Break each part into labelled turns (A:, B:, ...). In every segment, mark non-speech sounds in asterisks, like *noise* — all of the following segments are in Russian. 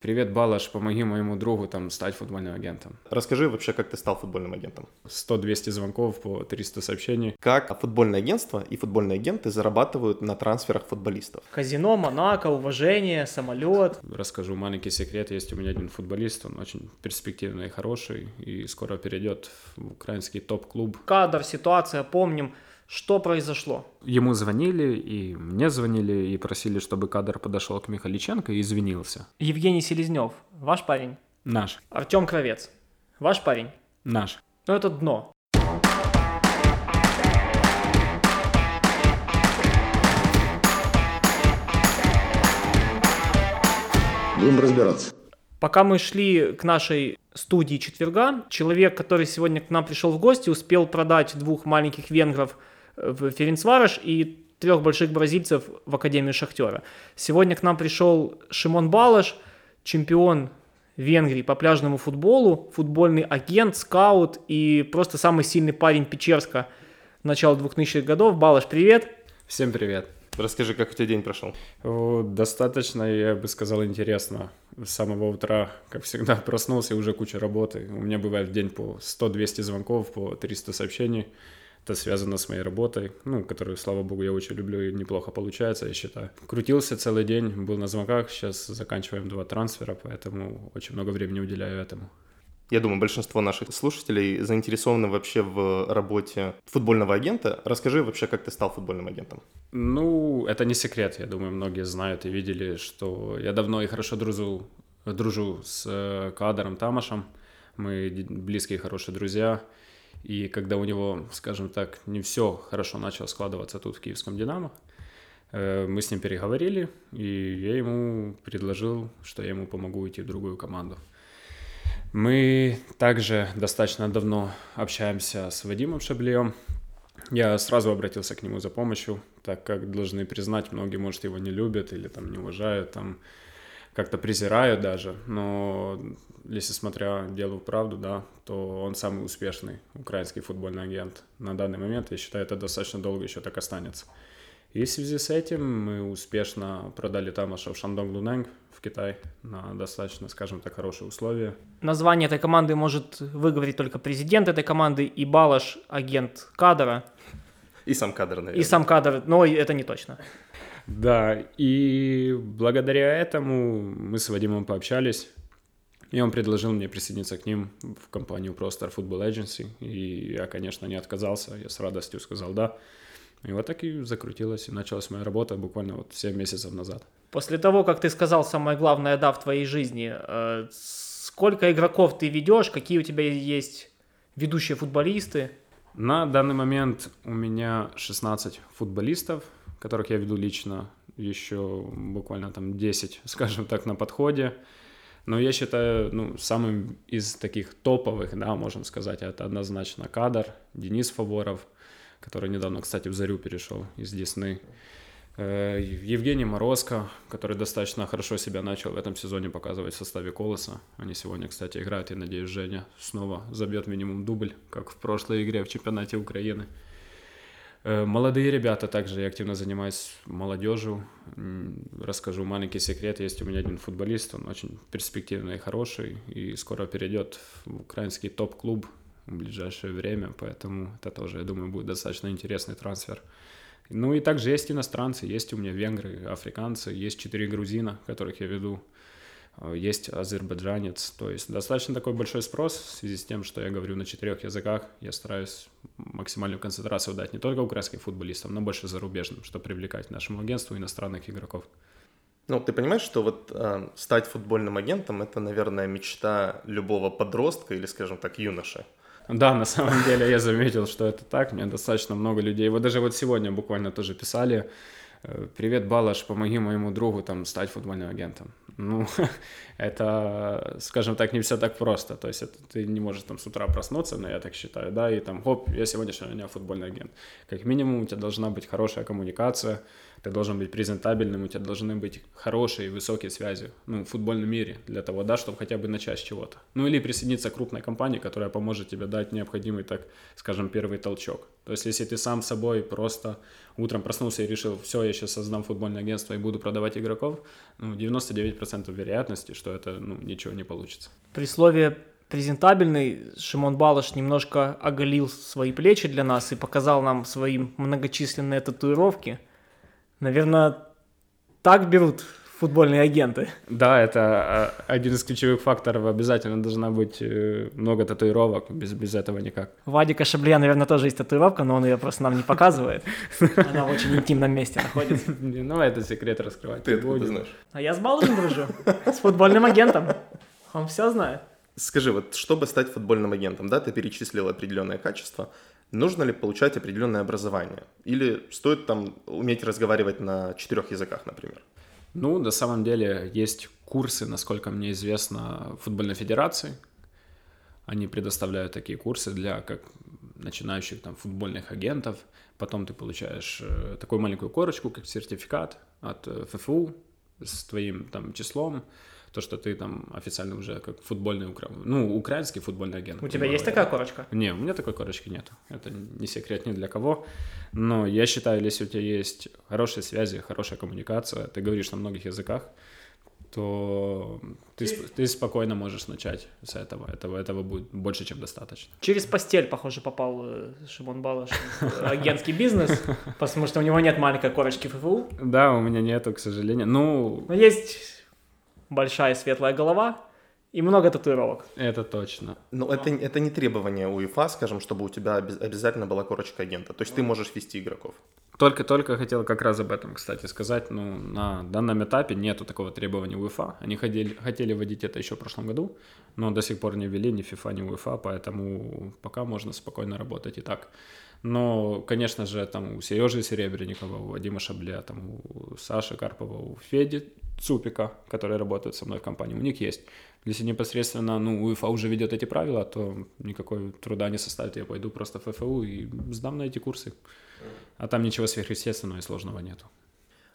A: Привет, Балаш, помоги моему другу там стать футбольным агентом.
B: Расскажи вообще, как ты стал футбольным агентом.
A: 100-200 звонков по 300 сообщений.
B: Как футбольное агентство и футбольные агенты зарабатывают на трансферах футболистов?
C: Казино, Монако, уважение, самолет.
A: Расскажу маленький секрет. Есть у меня один футболист, он очень перспективный и хороший, и скоро перейдет в украинский топ-клуб.
C: Кадр, ситуация, помним. Что произошло?
A: Ему звонили, и мне звонили, и просили, чтобы кадр подошел к Михаличенко и извинился.
C: Евгений Селезнев, ваш парень?
A: Наш.
C: Артем Кровец, ваш парень?
A: Наш.
C: Ну это дно.
D: Будем разбираться.
C: Пока мы шли к нашей студии четверга, человек, который сегодня к нам пришел в гости, успел продать двух маленьких венгров – в Ференцвараш и трех больших бразильцев в Академию Шахтера. Сегодня к нам пришел Шимон Балаш, чемпион Венгрии по пляжному футболу, футбольный агент, скаут и просто самый сильный парень Печерска начала 2000-х годов. Балаш, привет!
A: Всем привет!
B: Расскажи, как у тебя день прошел?
A: Достаточно, я бы сказал, интересно. С самого утра, как всегда, проснулся, и уже куча работы. У меня бывает в день по 100-200 звонков, по 300 сообщений. Это связано с моей работой, ну, которую, слава богу, я очень люблю и неплохо получается, я считаю. Крутился целый день, был на звонках, сейчас заканчиваем два трансфера, поэтому очень много времени уделяю этому.
B: Я думаю, большинство наших слушателей заинтересованы вообще в работе футбольного агента. Расскажи вообще, как ты стал футбольным агентом.
A: Ну, это не секрет. Я думаю, многие знают и видели, что я давно и хорошо дружу, дружу с э, Кадаром Тамашем. Мы близкие хорошие друзья. И когда у него, скажем так, не все хорошо начало складываться тут в киевском «Динамо», э, мы с ним переговорили, и я ему предложил, что я ему помогу уйти в другую команду. Мы также достаточно давно общаемся с Вадимом Шаблеем. Я сразу обратился к нему за помощью, так как должны признать, многие, может, его не любят или там не уважают, там как-то презирают даже, но если смотря делу правду, да, то он самый успешный украинский футбольный агент. На данный момент, я считаю, это достаточно долго еще так останется. И в связи с этим мы успешно продали Тамаша в Шандонг Лунэнг в Китай на достаточно, скажем так, хорошие условия.
C: Название этой команды может выговорить только президент этой команды и Балаш, агент кадра.
B: И сам кадр, наверное.
C: И сам кадр, но это не точно.
A: Да, и благодаря этому мы с Вадимом пообщались, и он предложил мне присоединиться к ним в компанию ProStar Football Agency, и я, конечно, не отказался, я с радостью сказал «да». И вот так и закрутилась, и началась моя работа буквально вот 7 месяцев назад.
C: После того, как ты сказал самое главное «да» в твоей жизни, э, сколько игроков ты ведешь, какие у тебя есть ведущие футболисты?
A: На данный момент у меня 16 футболистов, которых я веду лично, еще буквально там 10, *laughs* скажем так, на подходе. Но я считаю, ну, самым из таких топовых, да, можем сказать, это однозначно кадр, Денис Фаворов, который недавно, кстати, в Зарю перешел из Десны. Э, Евгений Морозко, который достаточно хорошо себя начал в этом сезоне показывать в составе Колоса. Они сегодня, кстати, играют, и надеюсь, Женя снова забьет минимум дубль, как в прошлой игре в чемпионате Украины. Молодые ребята также, я активно занимаюсь молодежью. Расскажу маленький секрет. Есть у меня один футболист, он очень перспективный и хороший, и скоро перейдет в украинский топ-клуб в ближайшее время, поэтому это тоже, я думаю, будет достаточно интересный трансфер. Ну и также есть иностранцы, есть у меня венгры, африканцы, есть четыре грузина, которых я веду есть азербайджанец. То есть достаточно такой большой спрос в связи с тем, что я говорю на четырех языках. Я стараюсь максимальную концентрацию дать не только украинским футболистам, но больше зарубежным, чтобы привлекать нашему агентству иностранных игроков.
B: Ну, ты понимаешь, что вот э, стать футбольным агентом это, наверное, мечта любого подростка или, скажем так, юноши.
A: Да, на самом деле я заметил, что это так. Мне достаточно много людей. Вот даже вот сегодня буквально тоже писали. Э, Привет, Балаш, помоги моему другу там стать футбольным агентом. Ну, *laughs* это, скажем так, не все так просто. То есть это, ты не можешь там с утра проснуться, но я так считаю, да, и там, хоп, я сегодняшний дня футбольный агент. Как минимум у тебя должна быть хорошая коммуникация, ты должен быть презентабельным, у тебя должны быть хорошие и высокие связи, ну, в футбольном мире для того, да, чтобы хотя бы начать с чего-то. Ну, или присоединиться к крупной компании, которая поможет тебе дать необходимый, так скажем, первый толчок. То есть, если ты сам собой просто утром проснулся и решил, все, я сейчас создам футбольное агентство и буду продавать игроков, ну, 99% вероятности, что это, ну, ничего не получится.
C: При слове презентабельный Шимон Балаш немножко оголил свои плечи для нас и показал нам свои многочисленные татуировки. Наверное, так берут футбольные агенты.
A: Да, это а, один из ключевых факторов. Обязательно должна быть э, много татуировок. Без, без этого никак.
C: Вадика Шаблия, наверное, тоже есть татуировка, но он ее просто нам не показывает. Она в очень интимном месте находится.
A: Ну, это секрет раскрывать.
B: Ты откуда знаешь?
C: А я с Балашем дружу, с футбольным агентом. Он все знает.
B: Скажи, вот чтобы стать футбольным агентом, да, ты перечислил определенное качество, нужно ли получать определенное образование? Или стоит там уметь разговаривать на четырех языках, например?
A: Ну, на самом деле есть курсы, насколько мне известно, футбольной федерации. Они предоставляют такие курсы для как начинающих там футбольных агентов. Потом ты получаешь э, такую маленькую корочку, как сертификат от э, ФФУ с твоим там числом то, что ты там официально уже как футбольный, укра... ну, украинский футбольный агент.
C: У тебя есть такая корочка?
A: Не, у меня такой корочки нет. Это не секрет ни для кого. Но я считаю, если у тебя есть хорошие связи, хорошая коммуникация, ты говоришь на многих языках, то ты, ты спокойно можешь начать с этого. этого. Этого будет больше, чем достаточно.
C: Через постель, похоже, попал э, Шимон Балаш агентский бизнес, потому что у него нет маленькой корочки ФФУ.
A: Да, у меня нету, к сожалению. Ну,
C: Но есть большая светлая голова и много татуировок.
A: Это точно.
B: Но это, это не требование УЕФА, скажем, чтобы у тебя обязательно была корочка агента. То есть ты можешь вести игроков.
A: Только-только хотел как раз об этом, кстати, сказать. Ну, на данном этапе нету такого требования УЕФА. Они хотели, хотели вводить это еще в прошлом году, но до сих пор не ввели ни ФИФА, ни УЕФА, поэтому пока можно спокойно работать и так. Но, конечно же, там у Сережи Серебренникова, у Вадима Шабля, там у Саши Карпова, у Феди Цупика, который работает со мной в компании, у них есть. Если непосредственно, ну, УЕФА уже ведет эти правила, то никакой труда не составит, я пойду просто в ФФУ и сдам на эти курсы. А там ничего сверхъестественного и сложного нету.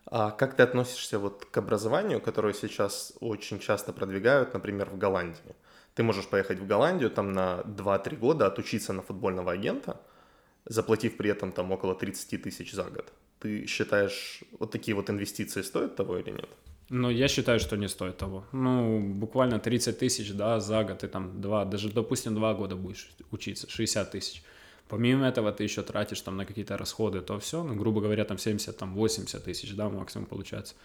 B: А как ты относишься вот к образованию, которое сейчас очень часто продвигают, например, в Голландии? Ты можешь поехать в Голландию там на 2-3 года отучиться на футбольного агента – заплатив при этом там около 30 тысяч за год. Ты считаешь, вот такие вот инвестиции стоят того или нет?
A: Ну, я считаю, что не стоит того. Ну, буквально 30 тысяч, да, за год, ты там два, даже, допустим, два года будешь учиться, 60 тысяч. Помимо этого ты еще тратишь там на какие-то расходы, то все, ну, грубо говоря, там 70, там 80 тысяч, да, максимум получается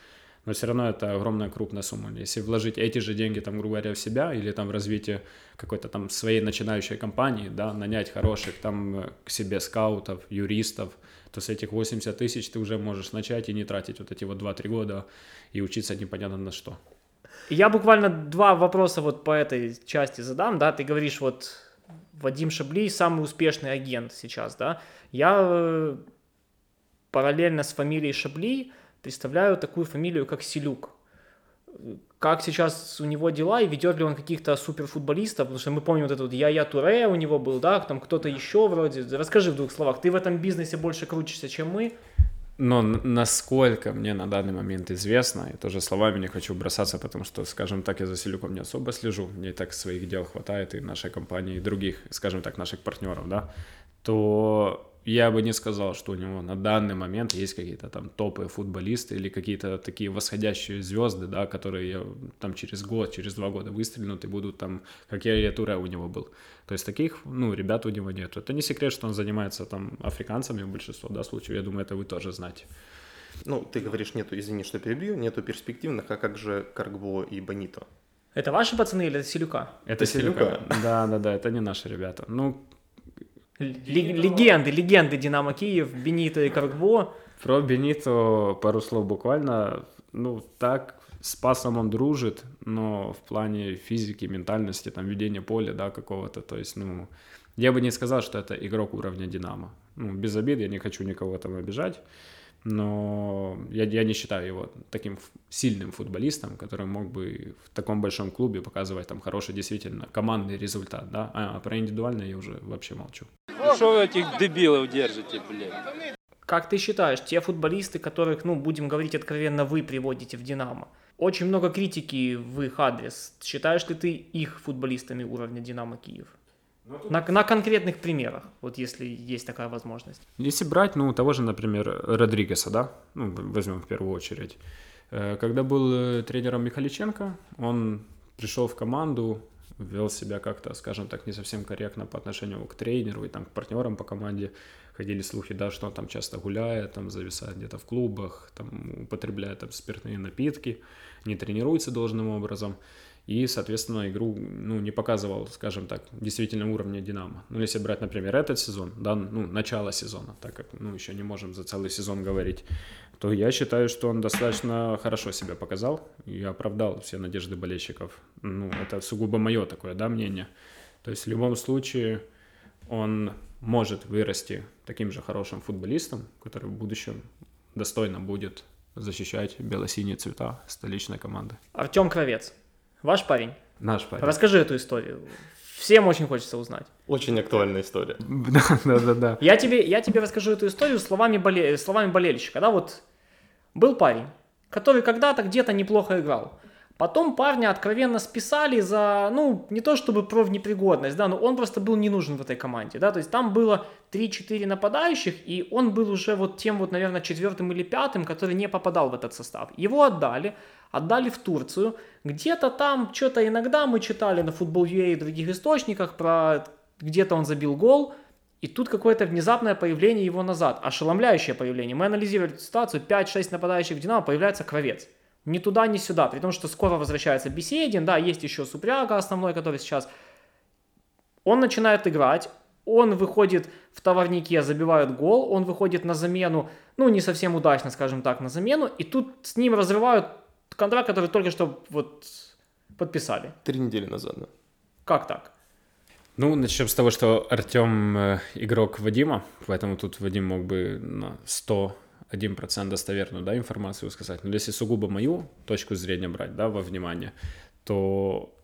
A: но все равно это огромная крупная сумма. Если вложить эти же деньги, там, грубо говоря, в себя или там в развитие какой-то там своей начинающей компании, да, нанять хороших там э, к себе скаутов, юристов, то с этих 80 тысяч ты уже можешь начать и не тратить вот эти вот 2-3 года и учиться непонятно на что.
C: Я буквально два вопроса вот по этой части задам, да, ты говоришь вот Вадим Шабли самый успешный агент сейчас, да, я э, параллельно с фамилией Шабли представляю такую фамилию, как Селюк. Как сейчас у него дела и ведет ли он каких-то суперфутболистов, потому что мы помним вот этот вот Я-Я Туре у него был, да, там кто-то еще вроде. Расскажи в двух словах, ты в этом бизнесе больше крутишься, чем мы,
A: но насколько мне на данный момент известно, и тоже словами не хочу бросаться, потому что, скажем так, я за Селюком не особо слежу, мне и так своих дел хватает, и нашей компании, и других, скажем так, наших партнеров, да, то я бы не сказал, что у него на данный момент есть какие-то там топы футболисты или какие-то такие восходящие звезды, да, которые там через год, через два года выстрелят и будут там, как я Туре у него был. То есть таких, ну, ребят у него нет. Это не секрет, что он занимается там африканцами в большинстве, да, случаев. Я думаю, это вы тоже знаете.
B: Ну, ты говоришь, нету, извини, что перебью, нету перспективных, а как же Каргбо и Бонито?
C: Это ваши пацаны или это Селюка?
A: Это, это Селюка. Да, да, да, это не наши ребята. Ну,
C: легенды, легенды Динамо Киев, Бенито и Каргбо.
A: Про Бенито пару слов буквально. Ну, так, с пасом он дружит, но в плане физики, ментальности, там, ведения поля, да, какого-то, то есть, ну, я бы не сказал, что это игрок уровня Динамо. Ну, без обид, я не хочу никого там обижать, но я, я не считаю его таким сильным футболистом, который мог бы в таком большом клубе показывать там хороший действительно командный результат, да, а про индивидуальное я уже вообще молчу.
E: Что вы этих дебилов держите, блядь?
C: Как ты считаешь, те футболисты, которых, ну, будем говорить откровенно, вы приводите в «Динамо», очень много критики в их адрес. Считаешь ли ты их футболистами уровня «Динамо Киев»? На, на конкретных примерах, вот если есть такая возможность.
A: Если брать, ну, того же, например, Родригеса, да, ну, возьмем в первую очередь. Э, когда был э, тренером Михаличенко, он пришел в команду, вел себя как-то, скажем так, не совсем корректно по отношению к тренеру и там к партнерам по команде. Ходили слухи, да, что он там часто гуляет, там зависает где-то в клубах, там употребляет там спиртные напитки, не тренируется должным образом и, соответственно, игру ну, не показывал, скажем так, действительно уровня Динамо. Ну, если брать, например, этот сезон, да, ну, начало сезона, так как, ну, еще не можем за целый сезон говорить, то я считаю, что он достаточно хорошо себя показал и оправдал все надежды болельщиков. Ну, это сугубо мое такое, да, мнение. То есть в любом случае он может вырасти таким же хорошим футболистом, который в будущем достойно будет защищать бело-синие цвета столичной команды.
C: Артем Кровец, ваш парень.
A: Наш парень.
C: Расскажи эту историю. Всем очень хочется узнать.
B: Очень актуальная история. *laughs*
A: Да, да, да, да.
C: Я тебе, я тебе расскажу эту историю словами, боле, словами болельщика. Да, вот был парень, который когда-то где-то неплохо играл. Потом парня откровенно списали за, ну, не то чтобы профнепригодность, да, но он просто был не нужен в этой команде, да, то есть там было 3-4 нападающих, и он был уже вот тем вот, наверное, четвертым или пятым, который не попадал в этот состав. Его отдали, отдали в Турцию, где-то там, что-то иногда мы читали на Football.ua и других источниках про где-то он забил гол, и тут какое-то внезапное появление его назад, ошеломляющее появление. Мы анализировали ситуацию, 5-6 нападающих в Динамо, появляется Кровец. Ни туда, ни сюда. При том, что скоро возвращается Беседин, да, есть еще Супряга основной, который сейчас... Он начинает играть, он выходит в товарнике, забивает гол, он выходит на замену, ну, не совсем удачно, скажем так, на замену, и тут с ним разрывают контракт, который только что вот подписали.
B: Три недели назад, да.
C: Как так?
A: Ну, начнем с того, что Артем э, игрок Вадима, поэтому тут Вадим мог бы на 100 1% достоверную да, информацию сказать. Но если сугубо мою точку зрения брать да, во внимание, то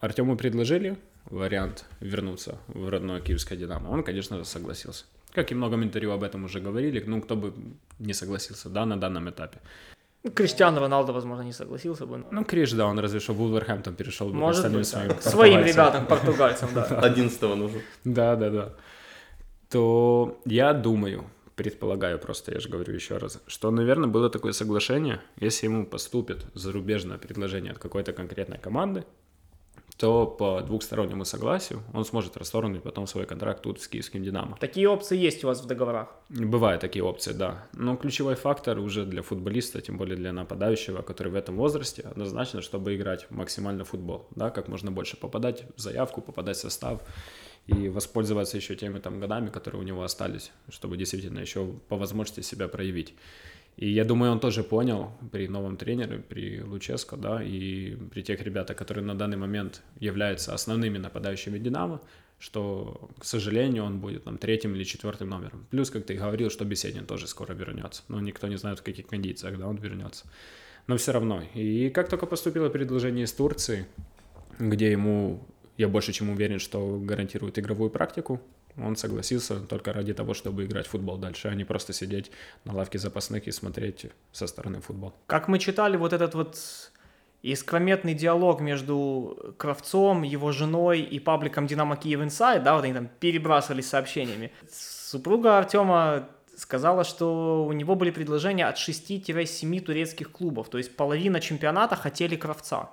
A: Артему предложили вариант вернуться в родное киевское «Динамо». Он, конечно же, согласился. Как и много интервью об этом уже говорили, ну, кто бы не согласился, да, на данном этапе.
C: Ну, Криштиану Роналдо, возможно, не согласился бы.
A: Ну, Криш, да, он разве что в Вулверхэмптон перешел бы
C: Может
A: остальным
C: быть,
A: своим
C: да. Своим ребятам, португальцам, да. *laughs*
B: Одиннадцатого нужен.
A: Да, да, да. То я думаю, предполагаю просто, я же говорю еще раз, что, наверное, было такое соглашение, если ему поступит зарубежное предложение от какой-то конкретной команды, то по двухстороннему согласию он сможет расторгнуть потом свой контракт тут с киевским «Динамо».
C: Такие опции есть у вас в договорах?
A: Бывают такие опции, да. Но ключевой фактор уже для футболиста, тем более для нападающего, который в этом возрасте, однозначно, чтобы играть максимально в футбол, да, как можно больше попадать в заявку, попадать в состав и воспользоваться еще теми там годами, которые у него остались, чтобы действительно еще по возможности себя проявить. И я думаю, он тоже понял при новом тренере, при Луческо, да, и при тех ребятах, которые на данный момент являются основными нападающими «Динамо», что, к сожалению, он будет там третьим или четвертым номером. Плюс, как ты говорил, что Беседин тоже скоро вернется. Но никто не знает, в каких кондициях, да, он вернется. Но все равно. И как только поступило предложение из Турции, где ему, я больше чем уверен, что гарантирует игровую практику, он согласился только ради того, чтобы играть в футбол дальше, а не просто сидеть на лавке запасных и смотреть со стороны футбол.
C: Как мы читали вот этот вот искрометный диалог между Кравцом, его женой и пабликом Динамо Киев Инсайд, да, вот они там перебрасывались сообщениями. Супруга Артема сказала, что у него были предложения от 6-7 турецких клубов, то есть половина чемпионата хотели Кравца.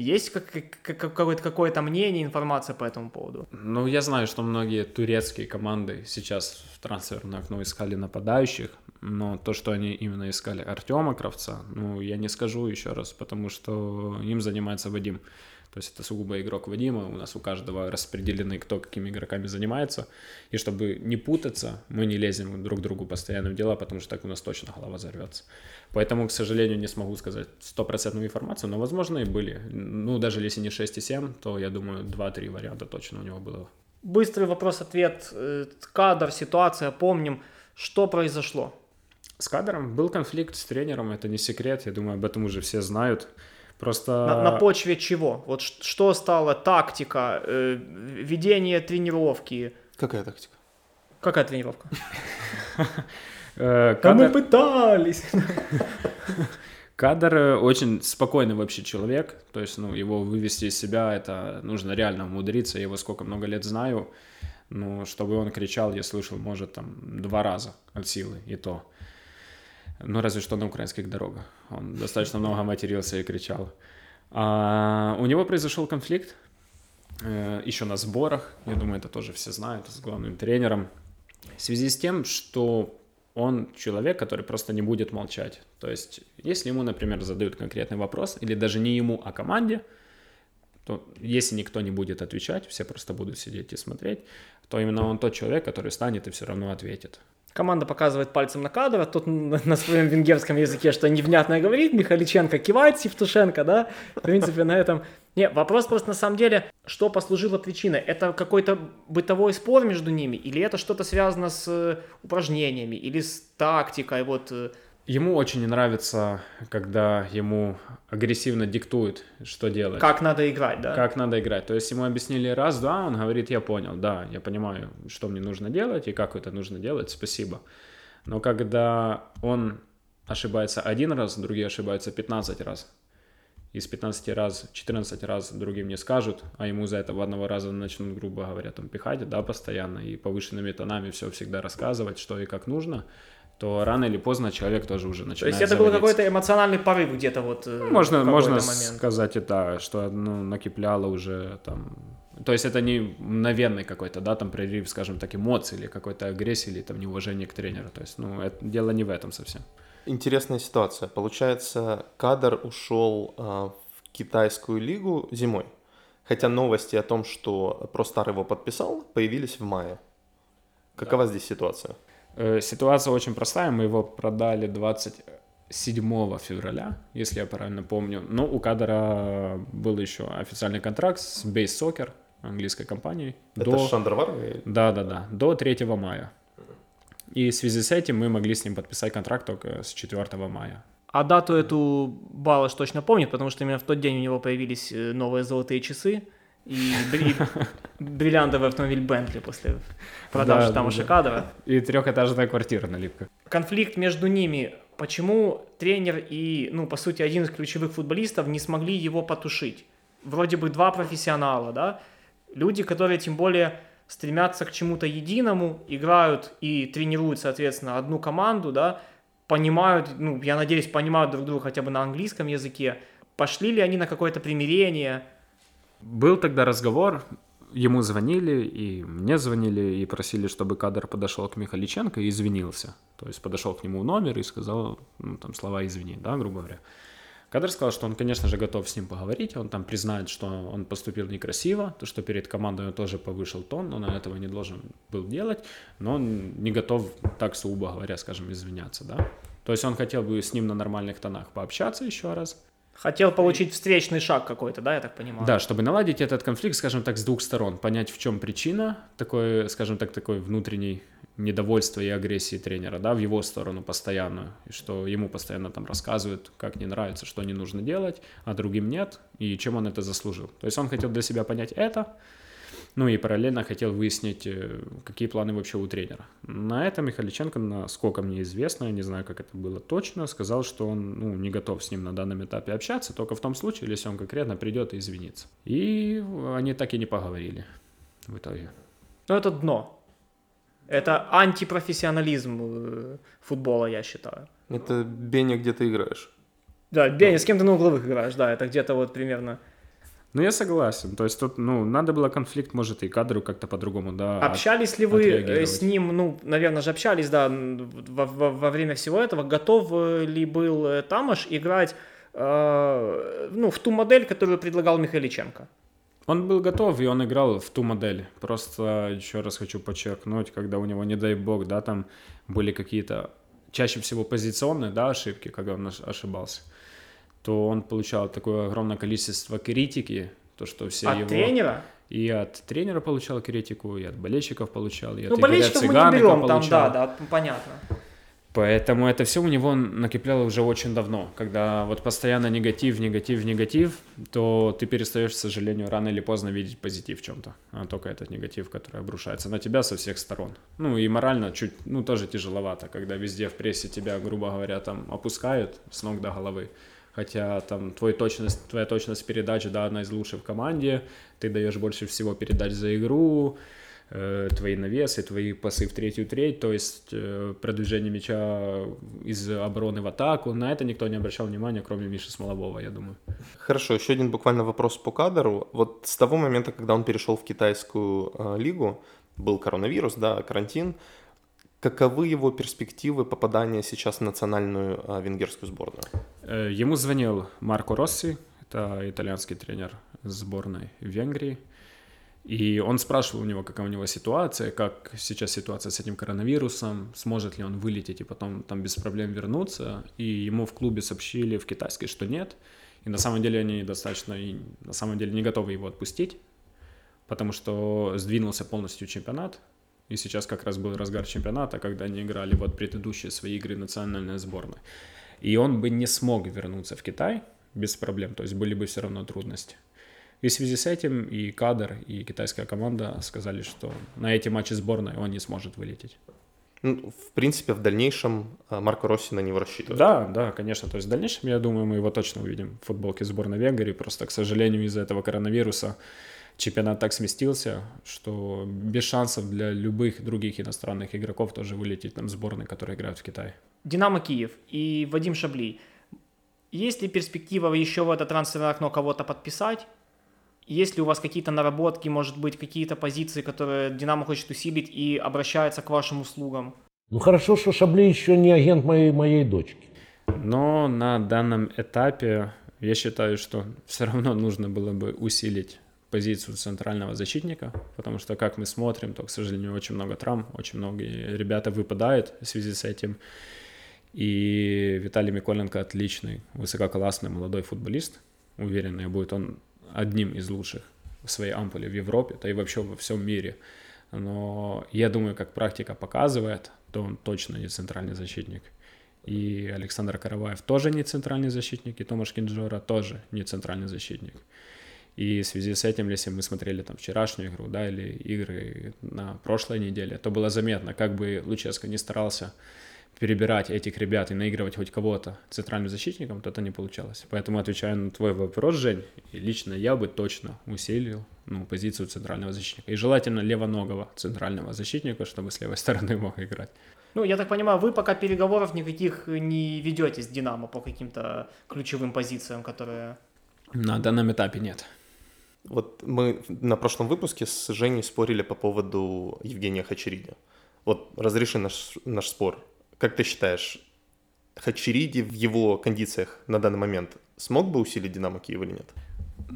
C: Есть как, как, какое-то, какое-то мнение, информация по этому поводу?
A: Ну, я знаю, что многие турецкие команды сейчас в трансферное окно искали нападающих, но то, что они именно искали Артема Кравца, ну, я не скажу еще раз, потому что им занимается Вадим. То есть это сугубо игрок Вадима, у нас у каждого распределены, кто какими игроками занимается. И чтобы не путаться, мы не лезем друг другу постоянно в дела, потому что так у нас точно голова взорвется. Поэтому, к сожалению, не смогу сказать стопроцентную информацию, но, возможно, и были. Ну, даже если не 6 и 7, то, я думаю, 2-3 варианта точно у него было.
C: Быстрый вопрос-ответ. Э, кадр, ситуация, помним. Что произошло?
A: С кадром был конфликт с тренером, это не секрет, я думаю, об этом уже все знают. Просто...
C: На, на почве чего? Вот что стало тактика, э, ведение тренировки?
B: Какая тактика?
C: Какая тренировка? *laughs*
A: Э,
C: Да мы
A: Кадр-
C: пытались. *laughs*
A: Кадр э, очень спокойный вообще человек, то есть, ну, его вывести из себя, это нужно реально умудриться, я его сколько много лет знаю, ну, чтобы он кричал, я слышал, может, там, два раза от силы, и то. Ну, разве что на украинских дорогах. Он достаточно много матерился и кричал. А у него произошел конфликт э, еще на сборах, я думаю, это тоже все знают, с главным тренером, в связи с тем, что он человек, который просто не будет молчать. То есть, если ему, например, задают конкретный вопрос, или даже не ему, а команде, то если никто не будет отвечать, все просто будут сидеть и смотреть, то именно он тот человек, который станет и все равно ответит.
C: Команда показывает пальцем на кадр, тот на своем венгерском языке что невнятное говорит, Михаличенко кивает Севтушенко, да, в принципе, на этом... Не, вопрос просто на самом деле, что послужило причиной? Это какой-то бытовой спор между ними, или это что-то связано с э, упражнениями, или с тактикой, вот...
A: Ему очень не нравится, когда ему агрессивно диктуют, что делать.
C: Как надо играть, да?
A: как надо играть. То есть ему объяснили раз-два, он говорит, я понял, да, я понимаю, что мне нужно делать и как это нужно делать, спасибо. Но когда он ошибается один раз, другие ошибаются 15 раз, из 15 раз, 14 раз другим не скажут, а ему за это в одного раза начнут, грубо говоря, там пихать, да, постоянно, и повышенными тонами все всегда рассказывать, что и как нужно, то рано или поздно человек тоже уже
C: То
A: начинает
C: есть это был
A: заводиться.
C: какой-то эмоциональный порыв где-то вот э,
A: Ну, Можно,
C: в
A: можно
C: момент.
A: сказать это, что ну, накипляло уже там... То есть это не мгновенный какой-то, да, там прорыв, скажем так, эмоций или какой-то агрессии или там неуважение к тренеру. То есть, ну, это дело не в этом совсем.
B: Интересная ситуация. Получается, кадр ушел а, в китайскую лигу зимой. Хотя новости о том, что Простар его подписал, появились в мае. Какова здесь ситуация?
A: Э, Ситуация очень простая. Мы его продали 27 февраля, если я правильно помню. Но у кадра был еще официальный контракт с Base Soccer, английской компанией.
B: Это Шандровар?
A: Да, да, да, до 3 мая. И в связи с этим мы могли с ним подписать контракт только с 4 мая.
C: А дату эту Балаш точно помнит, потому что именно в тот день у него появились э, новые золотые часы и бри- бриллиантовый автомобиль Бентли после продажи
A: Да,
C: там
A: да.
C: Шикадова.
A: И трехэтажная квартира на Липках.
C: Конфликт между ними. Почему тренер и, ну, по сути, один из ключевых футболистов не смогли его потушить? Вроде бы два профессионала, да? Люди, которые тем более стремятся к чему-то единому, играют и тренируют, соответственно, одну команду, да, понимают, ну, я надеюсь, понимают друг друга хотя бы на английском языке. Пошли ли они на какое-то примирение?
A: Был тогда разговор, ему звонили, и мне звонили, и просили, чтобы кадр подошел к Михаличенко и извинился. То есть подошел к нему в номер и сказал ну, там, слова «извини», да, грубо говоря. Кадр сказал, что он, конечно же, готов с ним поговорить, он там признает, что он поступил некрасиво, то, что перед командой он тоже повышал тон, он этого не должен был делать, но он не готов так сугубо говоря, скажем, извиняться, да. То есть он хотел бы с ним на нормальных тонах пообщаться еще раз,
C: Хотел получить встречный шаг какой-то, да, я так понимаю?
A: да, чтобы наладить этот конфликт, скажем так, с двух сторон, понять, в чем причина такой, скажем так, такой внутренней недовольства и агрессии тренера, да, в его сторону постоянную, и что ему постоянно там рассказывают, как не нравится, что не нужно делать, а другим нет, и чем он это заслужил. То есть он хотел для себя понять это, ну и параллельно хотел выяснить, э, какие планы вообще у тренера. На это Михаличенко, насколько мне известно, я не знаю, как это было точно, сказал, что он ну, не готов с ним на данном этапе общаться, только в том случае, если он конкретно придет и извинится. И они так и не поговорили в итоге.
C: Ну, это дно. Это антипрофессионализм э, футбола, я считаю.
B: Это Беня, где ты играешь.
C: Да, Беня, с кем ты на угловых играешь, да, это где-то вот примерно.
A: Ну, я согласен. То есть тут, ну, надо было конфликт, может, и кадру как-то по-другому, да. от-
C: Общались ли вы э, с ним, ну, наверное же общались, да, во, во- во время всего этого, готов э, ли был э, Тамаш играть, э, ну, в ту модель, которую предлагал Михайличенко?
A: Он был готов, и он играл в ту модель. Просто еще раз хочу подчеркнуть, когда у него, не дай бог, да, там были какие-то, чаще всего позиционные, да, ошибки, когда он ош- ошибался, то он получал такое огромное количество критики, то, что все
C: От
A: его...
C: тренера?
A: И от тренера получал критику, и от болельщиков получал, и от
C: Ну,
A: Игоря
C: болельщиков мы не берем, там,
A: получал.
C: да, да, понятно.
A: Поэтому это все у него накопляло уже очень давно. Когда вот постоянно негатив, негатив, негатив, то ты перестаешь, к сожалению, рано или поздно видеть позитив в чем-то. А только этот негатив, который обрушается на тебя со всех сторон. Ну и морально чуть, ну тоже тяжеловато, когда везде в прессе тебя, грубо говоря, там опускают с ног до головы. Хотя там твой точность, твоя точность передач, да, одна из лучших в команде, ты даешь больше всего передач за игру, Э, твои навесы, твои пасы в третью треть, то есть э, продвижение мяча из обороны в атаку. На это никто не обращал внимания, кроме Миши Смолового, я думаю.
B: Хорошо, еще один буквально вопрос по кадру. Вот с того момента, когда он перешел в китайскую э, лигу, был коронавирус, да, карантин, Каковы его перспективы попадания сейчас в национальную э, венгерскую сборную?
A: Э, ему звонил Марко Росси, это итальянский тренер сборной Венгрии. И он спрашивал у него, какая у него ситуация, как сейчас ситуация с этим коронавирусом, сможет ли он вылететь и потом там без проблем вернуться. И ему в клубе сообщили в китайской, что нет. И на самом деле они достаточно, и на самом деле не готовы его отпустить, потому что сдвинулся полностью чемпионат. И сейчас как раз был разгар чемпионата, когда они играли вот предыдущие свои игры национальной сборной. И он бы не смог вернуться в Китай без проблем, то есть были бы все равно трудности. И в связи с этим и кадр, и китайская команда сказали, что на эти матчи сборной он не сможет вылететь.
B: Ну, в принципе, в дальнейшем а, Марко Росси на него рассчитывает.
A: Да, да, конечно. То есть в дальнейшем, я думаю, мы его точно увидим в футболке сборной Венгрии. Просто, к сожалению, из-за этого коронавируса чемпионат так сместился, что без шансов для любых других иностранных игроков тоже вылететь там сборной, которые играют в Китае.
C: Динамо Киев и Вадим Шабли. Есть ли перспектива еще в это трансферное окно кого-то подписать? Есть ли у вас какие-то наработки, может быть, какие-то позиции, которые Динамо хочет усилить и обращается к вашим услугам?
E: Ну хорошо, что Шабли еще не агент моей, моей дочки.
A: Но на данном этапе я считаю, что все равно нужно было бы усилить позицию центрального защитника, потому что, как мы смотрим, то, к сожалению, очень много травм, очень многие ребята выпадают в связи с этим. И Виталий Миколенко отличный, высококлассный молодой футболист. Уверен, будет он одним из лучших в своей ампуле в Европе, да и вообще во всем мире. Но я думаю, как практика показывает, то он точно не центральный защитник. И Александр Караваев тоже не центральный защитник, и Томаш Кинджора тоже не центральный защитник. И в связи с этим, если мы смотрели там вчерашнюю игру, да, или игры на прошлой неделе, то было заметно, как бы Луческо не старался перебирать этих ребят и наигрывать хоть кого-то центральным защитником, то это не получалось. Поэтому, отвечая на твой вопрос, Жень, лично я бы точно усилил ну, позицию центрального защитника. И желательно левоногого центрального защитника, чтобы с левой стороны мог играть.
C: Ну, я так понимаю, вы пока переговоров никаких не ведете с Динамо по каким-то ключевым позициям, которые...
A: На данном этапе нет.
B: Вот мы на прошлом выпуске с Женей спорили по поводу Евгения Хачериди. Вот разреши наш, наш спор. Как ты считаешь, Хачериди в его кондициях на данный момент смог бы усилить Динамо Киев или нет?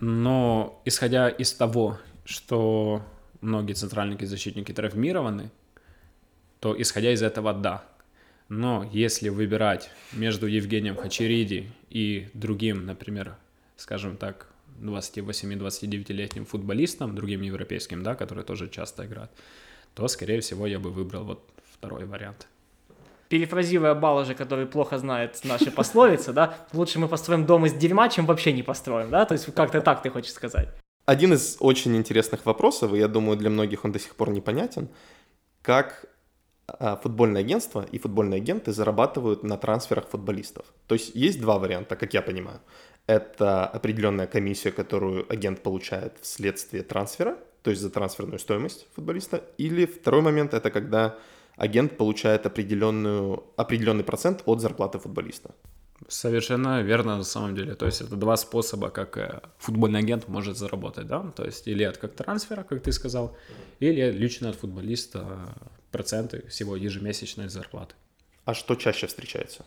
A: Но исходя из того, что многие центральники защитники травмированы, то исходя из этого да. Но если выбирать между Евгением Хачериди и другим, например, скажем так, 28-29-летним футболистом, другим европейским, да, который тоже часто играет, то, скорее всего, я бы выбрал вот второй вариант
C: перефразируя Балажа, который плохо знает наши пословицы, да, лучше мы построим дом из дерьма, чем вообще не построим, да, то есть как-то так ты хочешь сказать.
B: Один из очень интересных вопросов, и я думаю, для многих он до сих пор непонятен, как а, футбольное агентство и футбольные агенты зарабатывают на трансферах футболистов. То есть есть два варианта, как я понимаю. Это определенная комиссия, которую агент получает вследствие трансфера, то есть за трансферную стоимость футболиста. Или второй момент – это когда агент получает определенную, определенный процент от зарплаты футболиста.
A: Совершенно верно на самом деле. То есть это два способа, как э, футбольный агент может заработать, да? То есть или от как трансфера, как ты сказал, или лично от футболиста проценты всего ежемесячной зарплаты.
B: А что чаще встречается?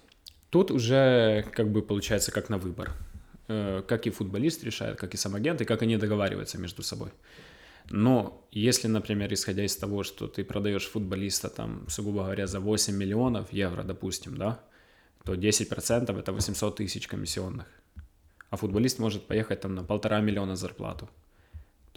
A: Тут уже как бы получается как на выбор. Э, как и футболист решает, как и сам агент, и как они договариваются между собой. Но если, например, исходя из того, что ты продаешь футболиста, там, сугубо говоря, за 8 миллионов евро, допустим, да, то 10% это 800 тысяч комиссионных. А футболист может поехать там на полтора миллиона зарплату.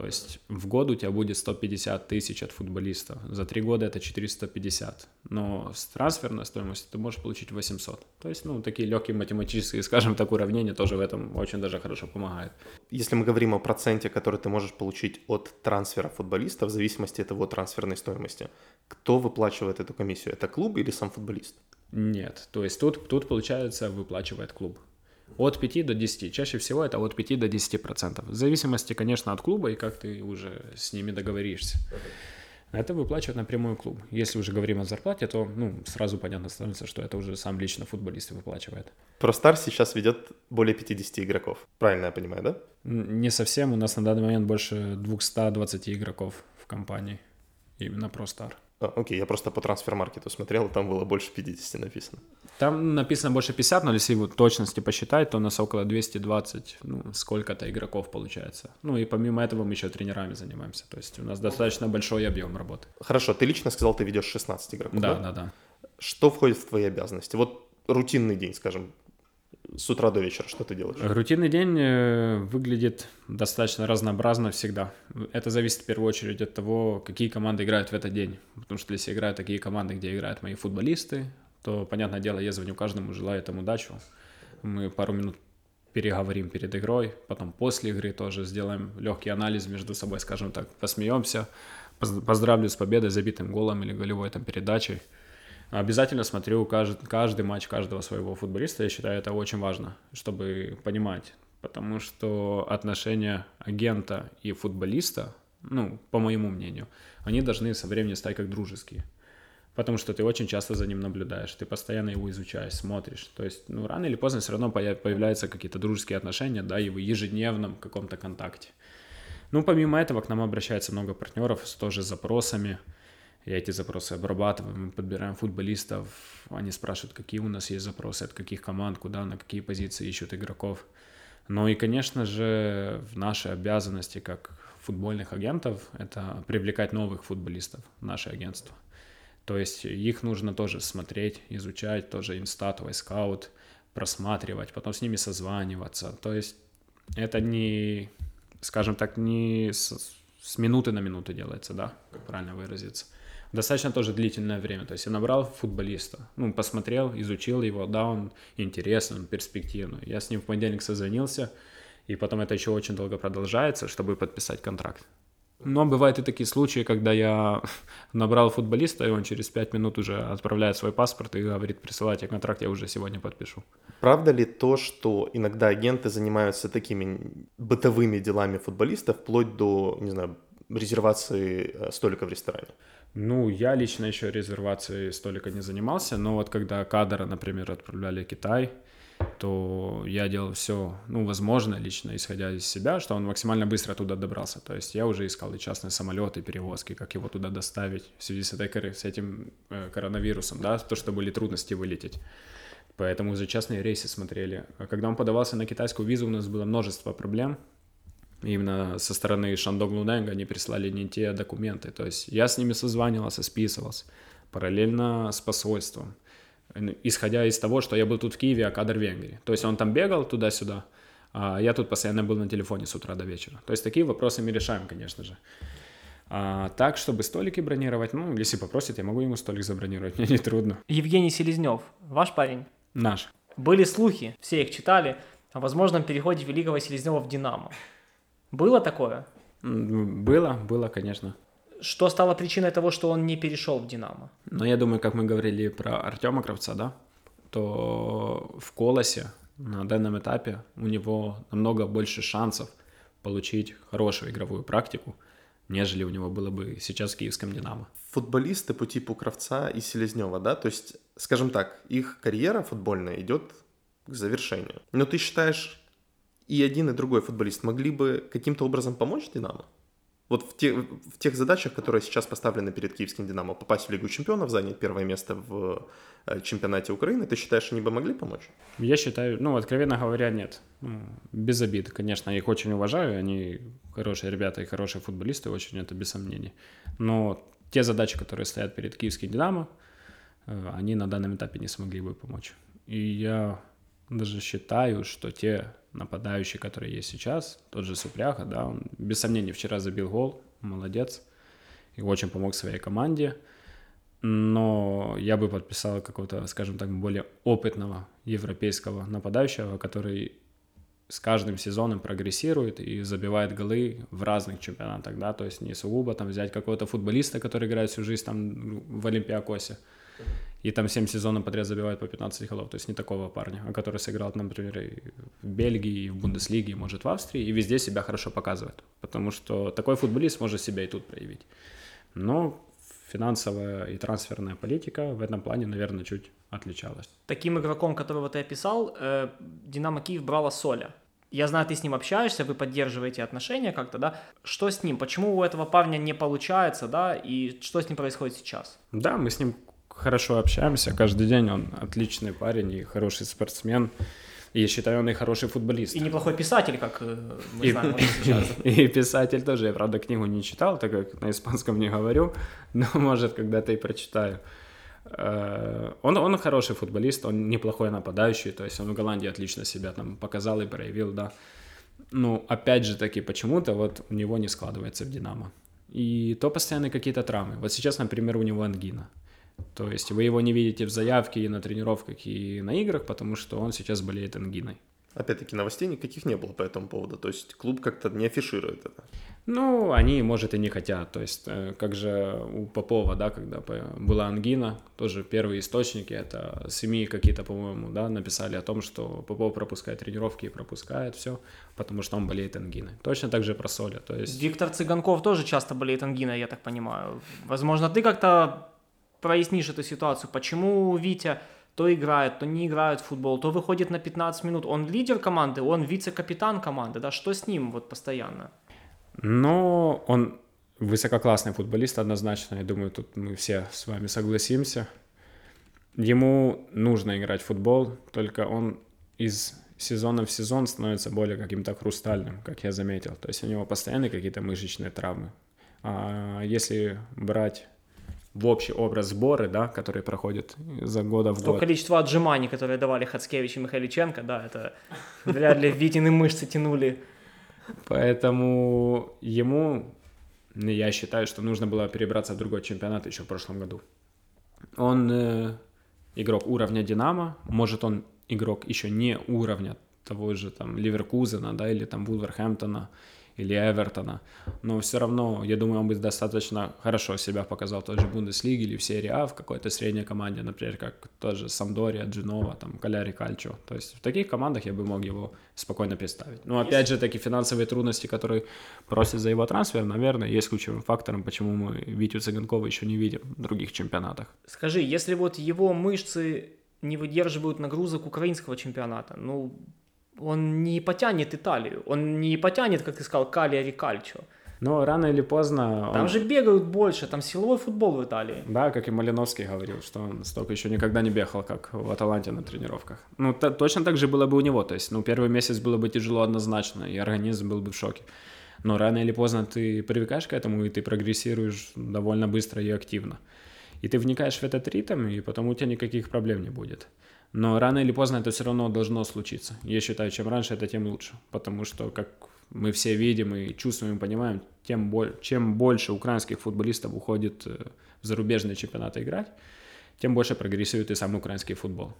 A: То есть в год у тебя будет 150 тысяч от футболистов. За три года это 450. Но с трансферной стоимостью ты можешь получить 800. То есть, ну, такие легкие математические, *laughs* скажем так, уравнения тоже в этом очень даже хорошо помогают.
B: Если мы говорим о проценте, который ты можешь получить от трансфера футболиста, в зависимости от его трансферной стоимости, кто выплачивает эту комиссию? Это клуб или сам футболист?
A: Нет, то есть тут, тут получается, выплачивает клуб. От 5 до 10. Чаще всего это от 5 до 10 процентов. В зависимости, конечно, от клуба и как ты уже с ними договоришься. Это выплачивает напрямую клуб. Если уже говорим о зарплате, то ну, сразу понятно становится, что это уже сам лично футболист выплачивает.
B: Простар сейчас ведет более 50 игроков. Правильно я понимаю, да?
A: Не совсем. У нас на данный момент больше 220 игроков в компании. Именно Простар.
B: А, окей, я просто по трансфер-маркету смотрел, там было больше 50 написано.
A: Там написано больше 50, но если его точности посчитать, то у нас около 220, ну, сколько-то игроков получается. Ну, и помимо этого мы еще тренерами занимаемся. То есть у нас достаточно большой объем работы.
B: Хорошо, ты лично сказал, ты ведешь 16 игроков,
A: да?
B: Да,
A: да, да.
B: Что входит в твои обязанности? Вот рутинный день, скажем, с утра до вечера что ты делаешь?
A: Рутинный день э, выглядит достаточно разнообразно всегда. Это зависит в первую очередь от того, какие команды играют в этот день. Потому что если играют такие команды, где играют мои футболисты, то, понятное дело, я звоню каждому, желаю там удачу. Мы пару минут переговорим перед игрой, потом после игры тоже сделаем легкий анализ между собой, скажем так, посмеемся, поздравлю с победой, забитым голом или голевой там передачей. Обязательно смотрю каждый, каждый матч каждого своего футболиста. Я считаю, это очень важно, чтобы понимать. Потому что отношения агента и футболиста, ну, по моему мнению, они должны со временем стать как дружеские. Потому что ты очень часто за ним наблюдаешь, ты постоянно его изучаешь, смотришь. То есть, ну, рано или поздно все равно появляются какие-то дружеские отношения, да, и в ежедневном каком-то контакте. Ну, помимо этого, к нам обращается много партнеров с тоже запросами, я эти запросы обрабатываю, мы подбираем футболистов, они спрашивают, какие у нас есть запросы, от каких команд, куда, на какие позиции ищут игроков. Ну и, конечно же, в нашей обязанности как футбольных агентов это привлекать новых футболистов в наше агентство. То есть их нужно тоже смотреть, изучать, тоже инстат, скаут, просматривать, потом с ними созваниваться. То есть это не, скажем так, не с, с минуты на минуту делается, да, как правильно выразиться достаточно тоже длительное время. То есть я набрал футболиста, ну, посмотрел, изучил его, да, он интересный, он перспективный. Я с ним в понедельник созвонился, и потом это еще очень долго продолжается, чтобы подписать контракт. Но бывают и такие случаи, когда я *laughs* набрал футболиста, и он через пять минут уже отправляет свой паспорт и говорит, присылайте контракт, я уже сегодня подпишу.
B: Правда ли то, что иногда агенты занимаются такими бытовыми делами футболистов, вплоть до, не знаю, резервации э, столика в ресторане?
A: Ну, я лично еще резервацией столика не занимался, но вот когда кадра, например, отправляли в Китай, то я делал все, ну, возможно, лично, исходя из себя, что он максимально быстро туда добрался. То есть я уже искал и частные самолеты, перевозки, как его туда доставить в связи с, этой, с этим э, коронавирусом, да, то, что были трудности вылететь. Поэтому уже частные рейсы смотрели. А когда он подавался на китайскую визу, у нас было множество проблем, именно со стороны Шандок Луненга они прислали не те документы. То есть я с ними созванивался, списывался, параллельно с посольством, исходя из того, что я был тут в Киеве, а кадр в Венгрии. То есть он там бегал туда-сюда, а я тут постоянно был на телефоне с утра до вечера. То есть такие вопросы мы решаем, конечно же. А, так, чтобы столики бронировать, ну, если попросит, я могу ему столик забронировать, *laughs* мне не трудно.
C: Евгений Селезнев, ваш парень?
A: Наш.
C: Были слухи, все их читали, о возможном переходе Великого Селезнева в «Динамо». Было такое?
A: Было, было, конечно.
C: Что стало причиной того, что он не перешел в «Динамо»?
A: Ну, я думаю, как мы говорили про Артема Кравца, да, то в «Колосе» на данном этапе у него намного больше шансов получить хорошую игровую практику, нежели у него было бы сейчас в киевском «Динамо».
B: Футболисты по типу Кравца и Селезнева, да, то есть, скажем так, их карьера футбольная идет к завершению. Но ты считаешь, и один, и другой футболист могли бы каким-то образом помочь «Динамо»? Вот в, те, в тех задачах, которые сейчас поставлены перед киевским «Динамо», попасть в Лигу чемпионов, занять первое место в э, чемпионате Украины, ты считаешь, они бы могли помочь?
A: Я считаю, ну, откровенно говоря, нет. Ну, без обид, конечно, их очень уважаю, они хорошие ребята и хорошие футболисты, очень это без сомнений. Но те задачи, которые стоят перед киевским «Динамо», э, они на данном этапе не смогли бы помочь. И я даже считаю, что те нападающий, который есть сейчас, тот же Супряха, да, он без сомнения вчера забил гол, молодец, и очень помог своей команде, но я бы подписал какого-то, скажем так, более опытного европейского нападающего, который с каждым сезоном прогрессирует и забивает голы в разных чемпионатах, да, то есть не сугубо там взять какого-то футболиста, который играет всю жизнь там в Олимпиакосе, и там 7 сезонов подряд забивает по 15 голов, то есть не такого парня, а который сыграл, например, в Бельгии, в Бундеслиге, может, в Австрии, и везде себя хорошо показывает, потому что такой футболист может себя и тут проявить. Но финансовая и трансферная политика в этом плане, наверное, чуть отличалась.
C: Таким игроком, которого ты описал, э, Динамо Киев брала Соля. Я знаю, ты с ним общаешься, вы поддерживаете отношения как-то, да? Что с ним? Почему у этого парня не получается, да? И что с ним происходит сейчас?
A: Да, мы с ним хорошо общаемся каждый день. Он отличный парень и хороший спортсмен. И я считаю, он и хороший футболист.
C: И неплохой писатель, как э, мы
A: И,
C: знаем *laughs* сейчас.
A: и писатель тоже. Я, правда, книгу не читал, так как на испанском не говорю, *laughs* но, может, когда-то и прочитаю. Э, Он, он хороший футболист, он неплохой нападающий, то есть он в Голландии отлично себя там показал и проявил, да. Ну, опять же таки, почему-то вот у него не складывается в «Динамо». И то постоянно какие-то травмы. Вот сейчас, например, у него ангина. То есть вы его не видите в заявке и на тренировках, и на играх, потому что он сейчас болеет ангиной.
B: Опять-таки, новостей никаких не было по этому поводу. То есть клуб как-то не афиширует это.
A: Ну, они, может, и не хотят. То есть, э, как же у Попова, да, когда была ангина, тоже первые источники, это СМИ какие-то, по-моему, да, написали о том, что Попов пропускает тренировки и пропускает все, потому что он болеет ангиной. Точно так же про Соля. То есть,
C: Виктор Цыганков тоже часто болеет ангиной, я так понимаю. Возможно, ты как-то прояснишь эту ситуацию. Почему Витя то играет, то не играет в футбол, то выходит на 15 минут. Он лидер команды, он вице-капитан команды, да? Что с ним вот постоянно?
A: но он высококлассный футболист однозначно. Я думаю, тут мы все с вами согласимся. Ему нужно играть в футбол, только он из сезона в сезон становится более каким-то хрустальным, как я заметил. То есть у него постоянно какие-то мышечные травмы. А если брать в общий образ сборы, да, которые проходят за года в
C: То
A: год.
C: количество отжиманий, которые давали Хацкевич и Михайличенко, да, это вряд ли Витины мышцы тянули.
A: Поэтому ему, ну, я считаю, что нужно было перебраться в другой чемпионат еще в прошлом году. Он э, игрок уровня Динамо, может он игрок еще не уровня того же там Ливеркузена, да, или там Вулверхэмптона, или Эвертона, но все равно, я думаю, он бы достаточно хорошо себя показал в той же Бундеслиге или в серии А, в какой-то средней команде, например, как тоже Самдория, Джинова, там, Каляри Кальчо. То есть в таких командах я бы мог его спокойно представить. Но опять же, такие финансовые трудности, которые просят за его трансфер, наверное, есть ключевым фактором, почему мы Витю Цыганкова еще не видим в других чемпионатах.
C: Скажи, если вот его мышцы не выдерживают нагрузок украинского чемпионата, ну, он не потянет Италию, он не потянет, как ты сказал, Калиари Кальчо.
A: Но рано или поздно...
C: Там
A: он-
C: же бегают больше, там силовой футбол в Италии.
A: Да, как и Малиновский говорил, что он столько еще никогда не бегал, как в Аталанте на тренировках. Ну, та- точно так же было бы у него. То есть, ну, первый месяц было бы тяжело однозначно, и организм был бы в шоке. Но рано или поздно ты привыкаешь к этому, и ты прогрессируешь довольно быстро и активно. И ты вникаешь в этот ритм, и потом у тебя никаких проблем не будет. Но рано или поздно это все равно должно случиться. Я считаю, чем раньше это, тем лучше. Потому что, как мы все видим и чувствуем, и понимаем, тем боль, чем больше украинских футболистов уходит э, в зарубежные чемпионаты играть, тем больше прогрессирует и сам украинский футбол.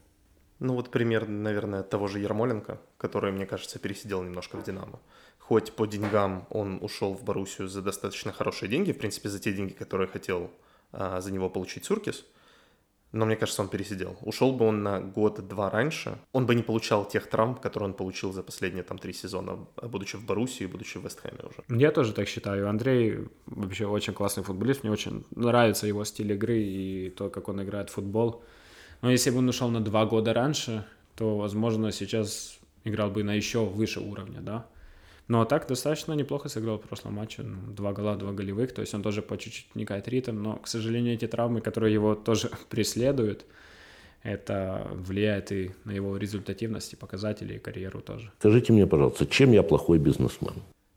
B: Ну вот пример, наверное, того же Ермоленко, который, мне кажется, пересидел немножко в «Динамо». Хоть по деньгам он ушел в Боруссию за достаточно хорошие деньги, в принципе, за те деньги, которые хотел а, за него получить Суркис, но мне кажется, он пересидел. Ушел бы он на год-два раньше, он бы не получал тех травм, которые он получил за последние там три сезона, будучи в Боруссии и будучи в Вестхэме уже.
A: Я тоже так считаю. Андрей вообще очень классный футболист. Мне очень нравится его стиль игры и то, как он играет в футбол. Но если бы он ушел на два года раньше, то, возможно, сейчас играл бы на еще выше уровня, да. Но так достаточно неплохо сыграл в прошлом матче. Ну, два гола, два голевых. То есть он тоже по чуть-чуть вникает ритм. Но, к сожалению, эти травмы, которые его тоже *laughs* преследуют, это влияет и на его результативность, и показатели, и карьеру тоже.
E: Скажите мне, пожалуйста, чем я плохой бизнесмен?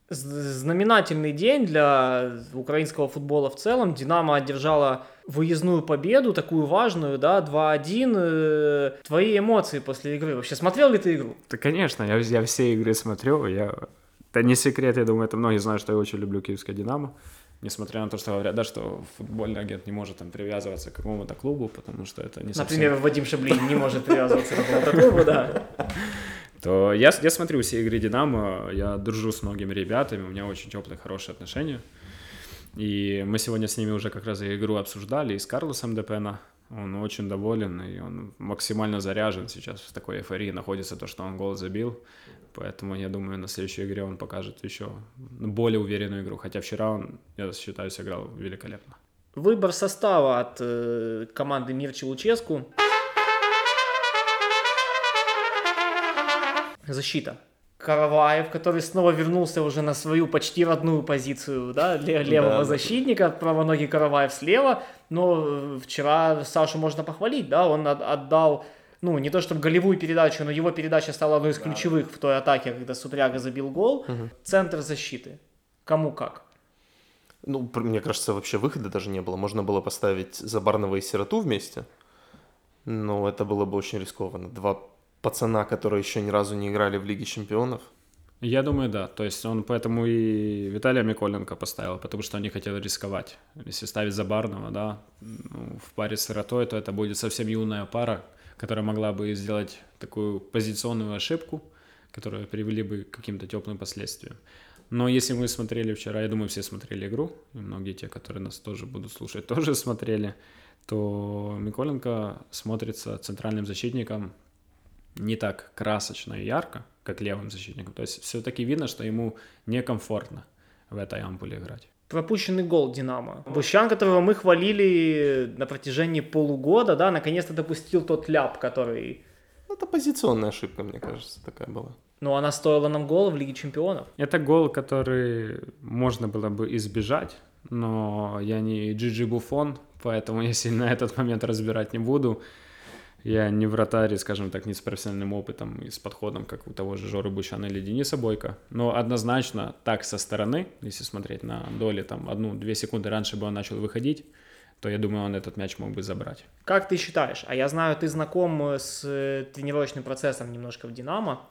C: Знаменательный день для украинского футбола в целом. Динамо одержала выездную победу, такую важную, да, 2-1. Э, Твои эмоции после игры? Вообще смотрел ли ты игру?
A: Да, конечно, я, я все игры смотрю. Я... Это не секрет, я думаю, это многие знают, что я очень люблю киевское «Динамо». Несмотря на то, что говорят, да, что футбольный агент не может там привязываться к какому-то клубу, потому что это не совсем...
C: Например, Вадим Шаблин не может привязываться к какому-то клубу, да. *laughs*
A: то я, я смотрю все игры «Динамо», я дружу с многими ребятами, у меня очень теплые, хорошие отношения. И мы сегодня с ними уже как раз и игру обсуждали, и с Карлосом Депена. Он очень доволен, и он максимально заряжен сейчас в такой эйфории находится, то, что он гол забил. Поэтому я думаю, на следующей игре он покажет еще более уверенную игру. Хотя вчера он, я считаю, сыграл великолепно.
C: Выбор состава от э, команды Мирчи Луческу. Защита. Караваев, который снова вернулся уже на свою почти родную позицию, да, ле- левого
B: да.
C: защитника, правоногий Караваев слева, но э, вчера Сашу можно похвалить, да, он от- отдал, ну, не то чтобы голевую передачу, но его передача стала одной из ключевых в той атаке, когда Супряга забил гол. Центр защиты. Кому как?
B: Ну, мне кажется, вообще выхода даже не было. Можно было поставить Забарного и Сироту вместе, но это было бы очень рискованно. Два пацана, которые еще ни разу не играли в Лиге Чемпионов.
A: Я думаю, да. То есть он поэтому и Виталия Миколенко поставил, потому что они хотели рисковать. Если ставить Забарного, да, ну, в паре с Сиротой, то это будет совсем юная пара, которая могла бы сделать такую позиционную ошибку, которая привели бы к каким-то теплым последствиям. Но если мы смотрели вчера, я думаю, все смотрели игру, и многие те, которые нас тоже будут слушать, *laughs* тоже смотрели, то Миколенко смотрится центральным защитником не так красочно и ярко, как левым защитником. То есть все-таки видно, что ему некомфортно в этой ампуле играть.
C: Пропущенный гол Динамо. Бущан, которого мы хвалили на протяжении полугода, да, наконец-то допустил тот ляп, который...
B: Это позиционная ошибка, мне кажется, такая была.
C: Ну, она стоила нам гола в Лиге Чемпионов.
A: Это гол, который можно было бы избежать, но я не Джиджи Буфон, поэтому я сильно *laughs* этот момент разбирать не буду. Я не вратарь, скажем так, не с профессиональным опытом и с подходом, как у того же Жоры Бущана или Дениса Бойко. Но однозначно так со стороны, если смотреть на доли, там, одну-две секунды раньше бы он начал выходить, то я думаю, он этот мяч мог бы забрать.
C: Как ты считаешь? А я знаю, ты знаком с э, тренировочным процессом немножко в Динамо.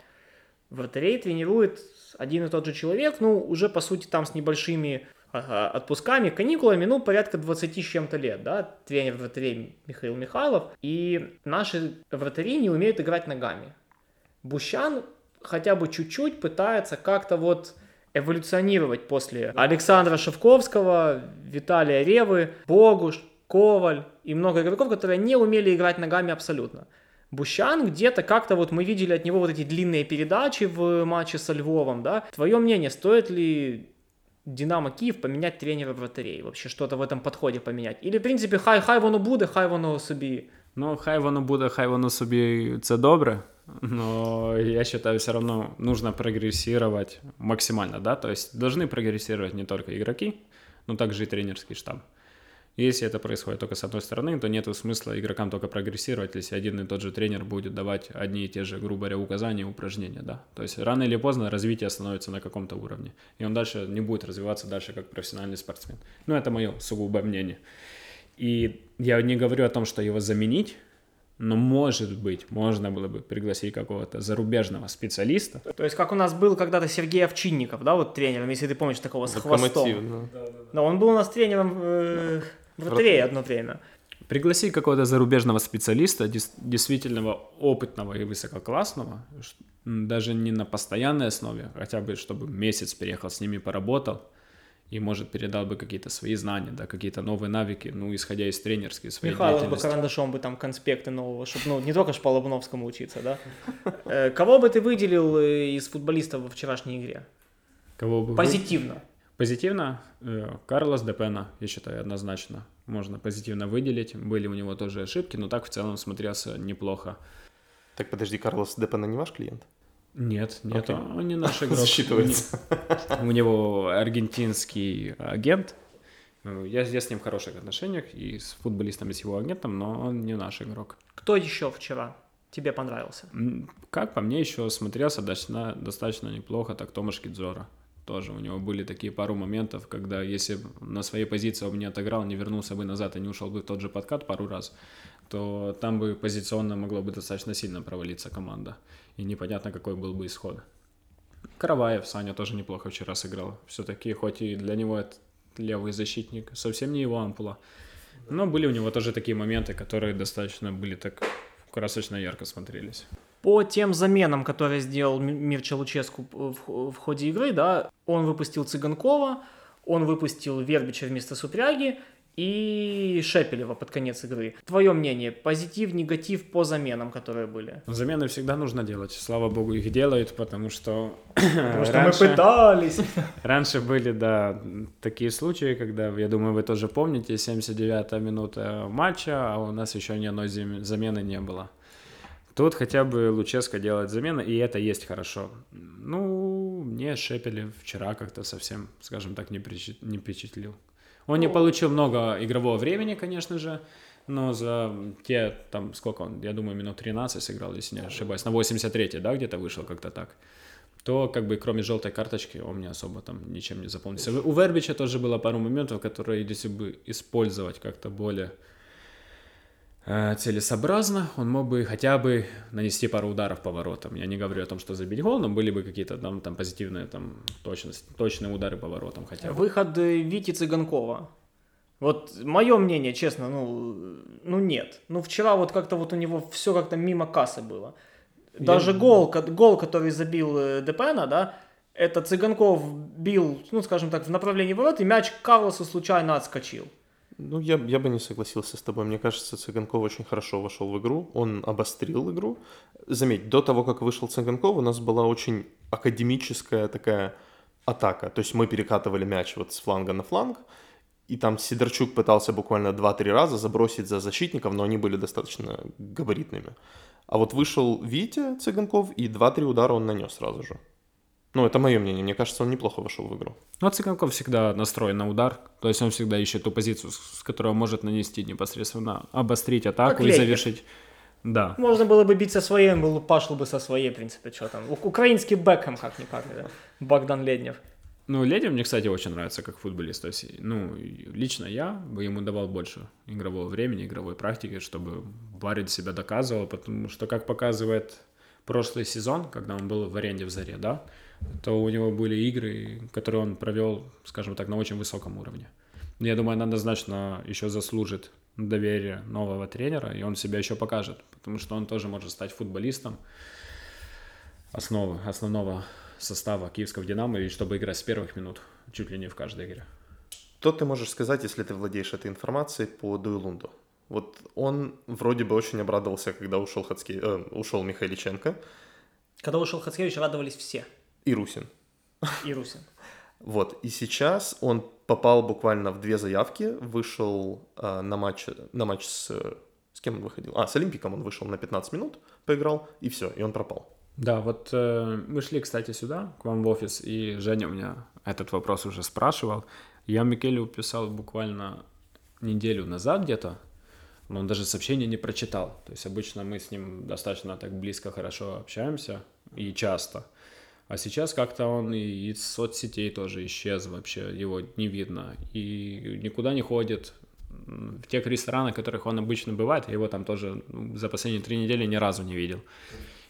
C: Вратарей тренирует один и тот же человек, ну, уже, по сути, там с небольшими отпусками, каникулами, ну, порядка 20 с чем-то лет, да, тренер вратарей Михаил Михайлов, и наши вратари не умеют играть ногами. Бущан хотя бы чуть-чуть пытается как-то вот эволюционировать после Александра Шевковского, Виталия Ревы, Богуш, Коваль и много игроков, которые не умели играть ногами абсолютно. Бущан где-то как-то вот мы видели от него вот эти длинные передачи в матче со Львовом, да. Твое мнение, стоит ли Динамо Киев поменять тренера вратарей? Вообще что-то в этом подходе поменять? Или, в принципе, хай, хай воно буде, хай воно собі.
A: Ну, хай воно буде, хай воно собі це добре, но я считаю, все равно нужно прогрессировать максимально, да, то есть должны прогрессировать не только игроки, но также и тренерский штаб. Если это происходит только с одной стороны, то нет смысла игрокам только прогрессировать, если один и тот же тренер будет давать одни и те же, грубо говоря, указания, упражнения, да. То есть рано или поздно развитие становится на каком-то уровне, и он дальше не будет развиваться дальше как профессиональный спортсмен. Ну, это мое сугубое мнение. И я не говорю о том, что его заменить, но, может быть, можно было бы пригласить какого-то зарубежного специалиста.
C: То есть, как у нас был когда-то Сергей Овчинников, да, вот тренером, если ты помнишь, такого с хвостом.
B: Локомотив, да.
C: Да, он был у нас тренером э, вратарей одно время.
A: Пригласить какого-то зарубежного специалиста, действительно опытного и высококлассного, даже не на постоянной основе, хотя бы чтобы месяц переехал с ними, поработал, и, может, передал бы какие-то свои знания, да, какие-то новые навыки, ну, исходя из тренерской своей
C: Михайлов бы карандашом бы там конспекты нового, чтобы, ну, не только ж по Лобановскому учиться, да. Э, Кого бы ты выделил э, из футболистов во вчерашней игре?
A: Кого бы
C: Позитивно.
A: Позитивно, э, Карлос Депена, я считаю, однозначно можно позитивно выделить. Были у него тоже ошибки, но так в целом смотрелся неплохо.
B: Так, подожди, Карлос Депена не ваш клиент?
A: Нет, нет,
B: Окей.
A: он не наш игрок.
B: Засчитывается.
A: У него аргентинский агент. Я, я с ним в хороших отношениях и с футболистом, и с его агентом, но он не наш игрок.
C: Кто еще вчера тебе понравился?
A: Как по мне, еще смотрелся достаточно, достаточно неплохо, так Томаш Кидзора. Тоже у него были такие пару моментов, когда если на своей позиции он не отыграл, не вернулся бы назад и не ушел бы в тот же подкат пару раз, то там бы позиционно могло бы достаточно сильно провалиться команда. И непонятно, какой был бы исход. Караваев, Саня тоже неплохо вчера сыграл. Все-таки, хоть и для него это левый защитник, совсем не его ампула. Но были у него тоже такие моменты, которые достаточно были так красочно ярко смотрелись.
C: По тем заменам, которые сделал Мирча Луческу в, в ходе игры, да, он выпустил Цыганкова, он выпустил Вербича вместо Супряги и Шепелева под конец игры. Твое мнение, позитив, негатив по заменам, которые были?
A: Замены всегда нужно делать. Слава богу, их делают, потому что, *clears throat*
C: Потому что
A: раньше,
C: мы пытались. *laughs*
A: раньше были, да, такие случаи, когда, я думаю, вы тоже помните, 79-я минута матча, а у нас еще ни одной зам- замены не было. Тут хотя бы Луческо делает замены, и это есть хорошо. Ну, мне Шепелев вчера как-то совсем, скажем так, не, причи- не впечатлил. Он не получил много игрового времени, конечно же, но за те, там, сколько он, я думаю, минут 13 сыграл, если не ошибаюсь, на 83-й, да, где-то вышел как-то так, то, как бы, кроме желтой карточки, он мне особо там ничем не запомнился. У Вербича тоже было пару моментов, которые, если бы использовать как-то более целесообразно, он мог бы хотя бы нанести пару ударов по воротам. Я не говорю о том, что забить гол, но были бы какие-то там, там позитивные, там, точность, точные удары по воротам хотя бы.
C: Выход э, Вити Цыганкова. Вот мое мнение, честно, ну, ну нет. Ну вчера вот как-то вот у него все как-то мимо кассы было. Даже гол, ко- гол, который забил э, Депена, да, это Цыганков бил, ну скажем так, в направлении ворот, и мяч Карлосу случайно отскочил.
B: Ну, я, я бы не согласился с тобой. Мне кажется, Цыганков очень хорошо вошел в игру. Он обострил игру. Заметь, до того, как вышел Цыганков, у нас была очень академическая такая атака. То есть мы перекатывали мяч вот с фланга на фланг, и там Сидорчук пытался буквально 2-3 раза забросить за защитников, но они были достаточно габаритными. А вот вышел Витя Цыганков, и 2-3 удара он нанес сразу же. Ну, это мое мнение. Мне кажется, он неплохо вошел в игру.
A: Ну, Цыганков всегда настроен на удар, то есть он всегда ищет ту позицию, с которой он может нанести непосредственно, обострить атаку и завершить. Да.
C: Можно было бы бить со своей, он был, пошел бы со своей, в принципе, что там. Украинский Бекхэм как-никак, да. Богдан Леднев.
A: Ну, Ледев мне, кстати, очень нравится как футболист. То есть, ну, лично я бы ему давал больше игрового времени, игровой практики, чтобы Барин себя доказывал, потому что, как показывает прошлый сезон, когда он был в аренде в Заре, да, то у него были игры, которые он провел, скажем так, на очень высоком уровне. Я думаю, он однозначно еще заслужит доверие нового тренера, и он себя еще покажет, потому что он тоже может стать футболистом основы, основного состава киевского «Динамо», и чтобы играть с первых минут чуть ли не в каждой игре.
B: Что ты можешь сказать, если ты владеешь этой информацией по Дуэлунду? Вот он вроде бы очень обрадовался, когда ушел, Хацке... э, ушел Михайличенко
C: Когда ушел Хацкевич, радовались все.
B: И Русин.
C: И Русин.
B: Вот, и сейчас он попал буквально в две заявки, вышел э, на матч, на матч с... С кем он выходил? А, с Олимпиком он вышел на 15 минут, поиграл, и все, и он пропал.
A: Да, вот э, мы шли, кстати, сюда, к вам в офис, и Женя у меня этот вопрос уже спрашивал. Я Микелю писал буквально неделю назад где-то, но он даже сообщение не прочитал. То есть обычно мы с ним достаточно так близко, хорошо общаемся и часто. А сейчас как-то он и из соцсетей тоже исчез вообще, его не видно. И никуда не ходит. В тех ресторанах, в которых он обычно бывает, я его там тоже ну, за последние три недели ни разу не видел.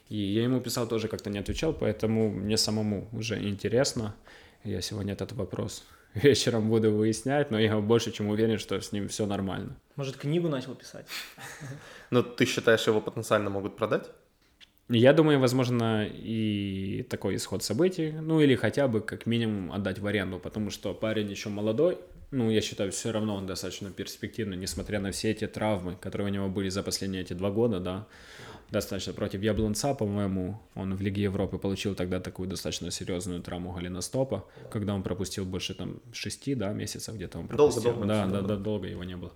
A: И я ему писал, тоже как-то не отвечал, поэтому мне самому уже интересно. Я сегодня этот вопрос *laughs* вечером буду выяснять, но я больше чем уверен, что с ним все нормально.
C: Может, книгу начал писать? *laughs*
B: Но ты считаешь, его потенциально могут продать?
A: Я думаю, возможно, и такой исход событий, ну или хотя бы как минимум отдать в аренду, потому что парень еще молодой, ну я считаю, все равно он достаточно перспективный, несмотря на все эти травмы, которые у него были за последние эти два года, да, достаточно против Яблонца, по-моему, он в Лиге Европы получил тогда такую достаточно серьезную травму голеностопа, когда он пропустил больше там шести, да, месяцев где-то он
B: Долго,
A: пропустил.
B: долго,
A: да,
B: очень
A: да,
B: долго.
A: да, долго его не было.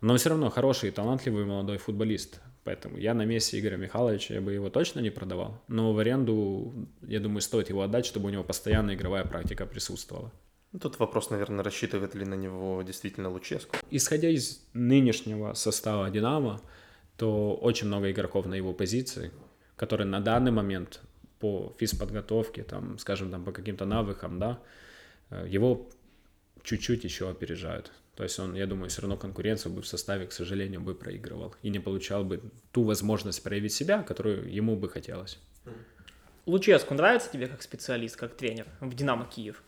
A: Но все равно хороший, талантливый молодой футболист. Поэтому я на месте Игоря Михайловича я бы его точно не продавал. Но в аренду, я думаю, стоит его отдать, чтобы у него постоянная игровая практика присутствовала.
B: Ну, Тут вопрос, наверное, рассчитывает ли на него действительно Луческу.
A: Исходя из нынешнего состава «Динамо», то очень много игроков на его позиции, которые на данный момент по физподготовке, там, скажем, там, по каким-то навыкам, да, э, его чуть-чуть еще опережают. То есть он, я думаю, все равно конкуренцию бы в составе, к сожалению, бы проигрывал и не получал бы ту возможность проявить себя, которую ему бы хотелось.
C: Луческу нравится тебе как специалист, как тренер в «Динамо Киев»?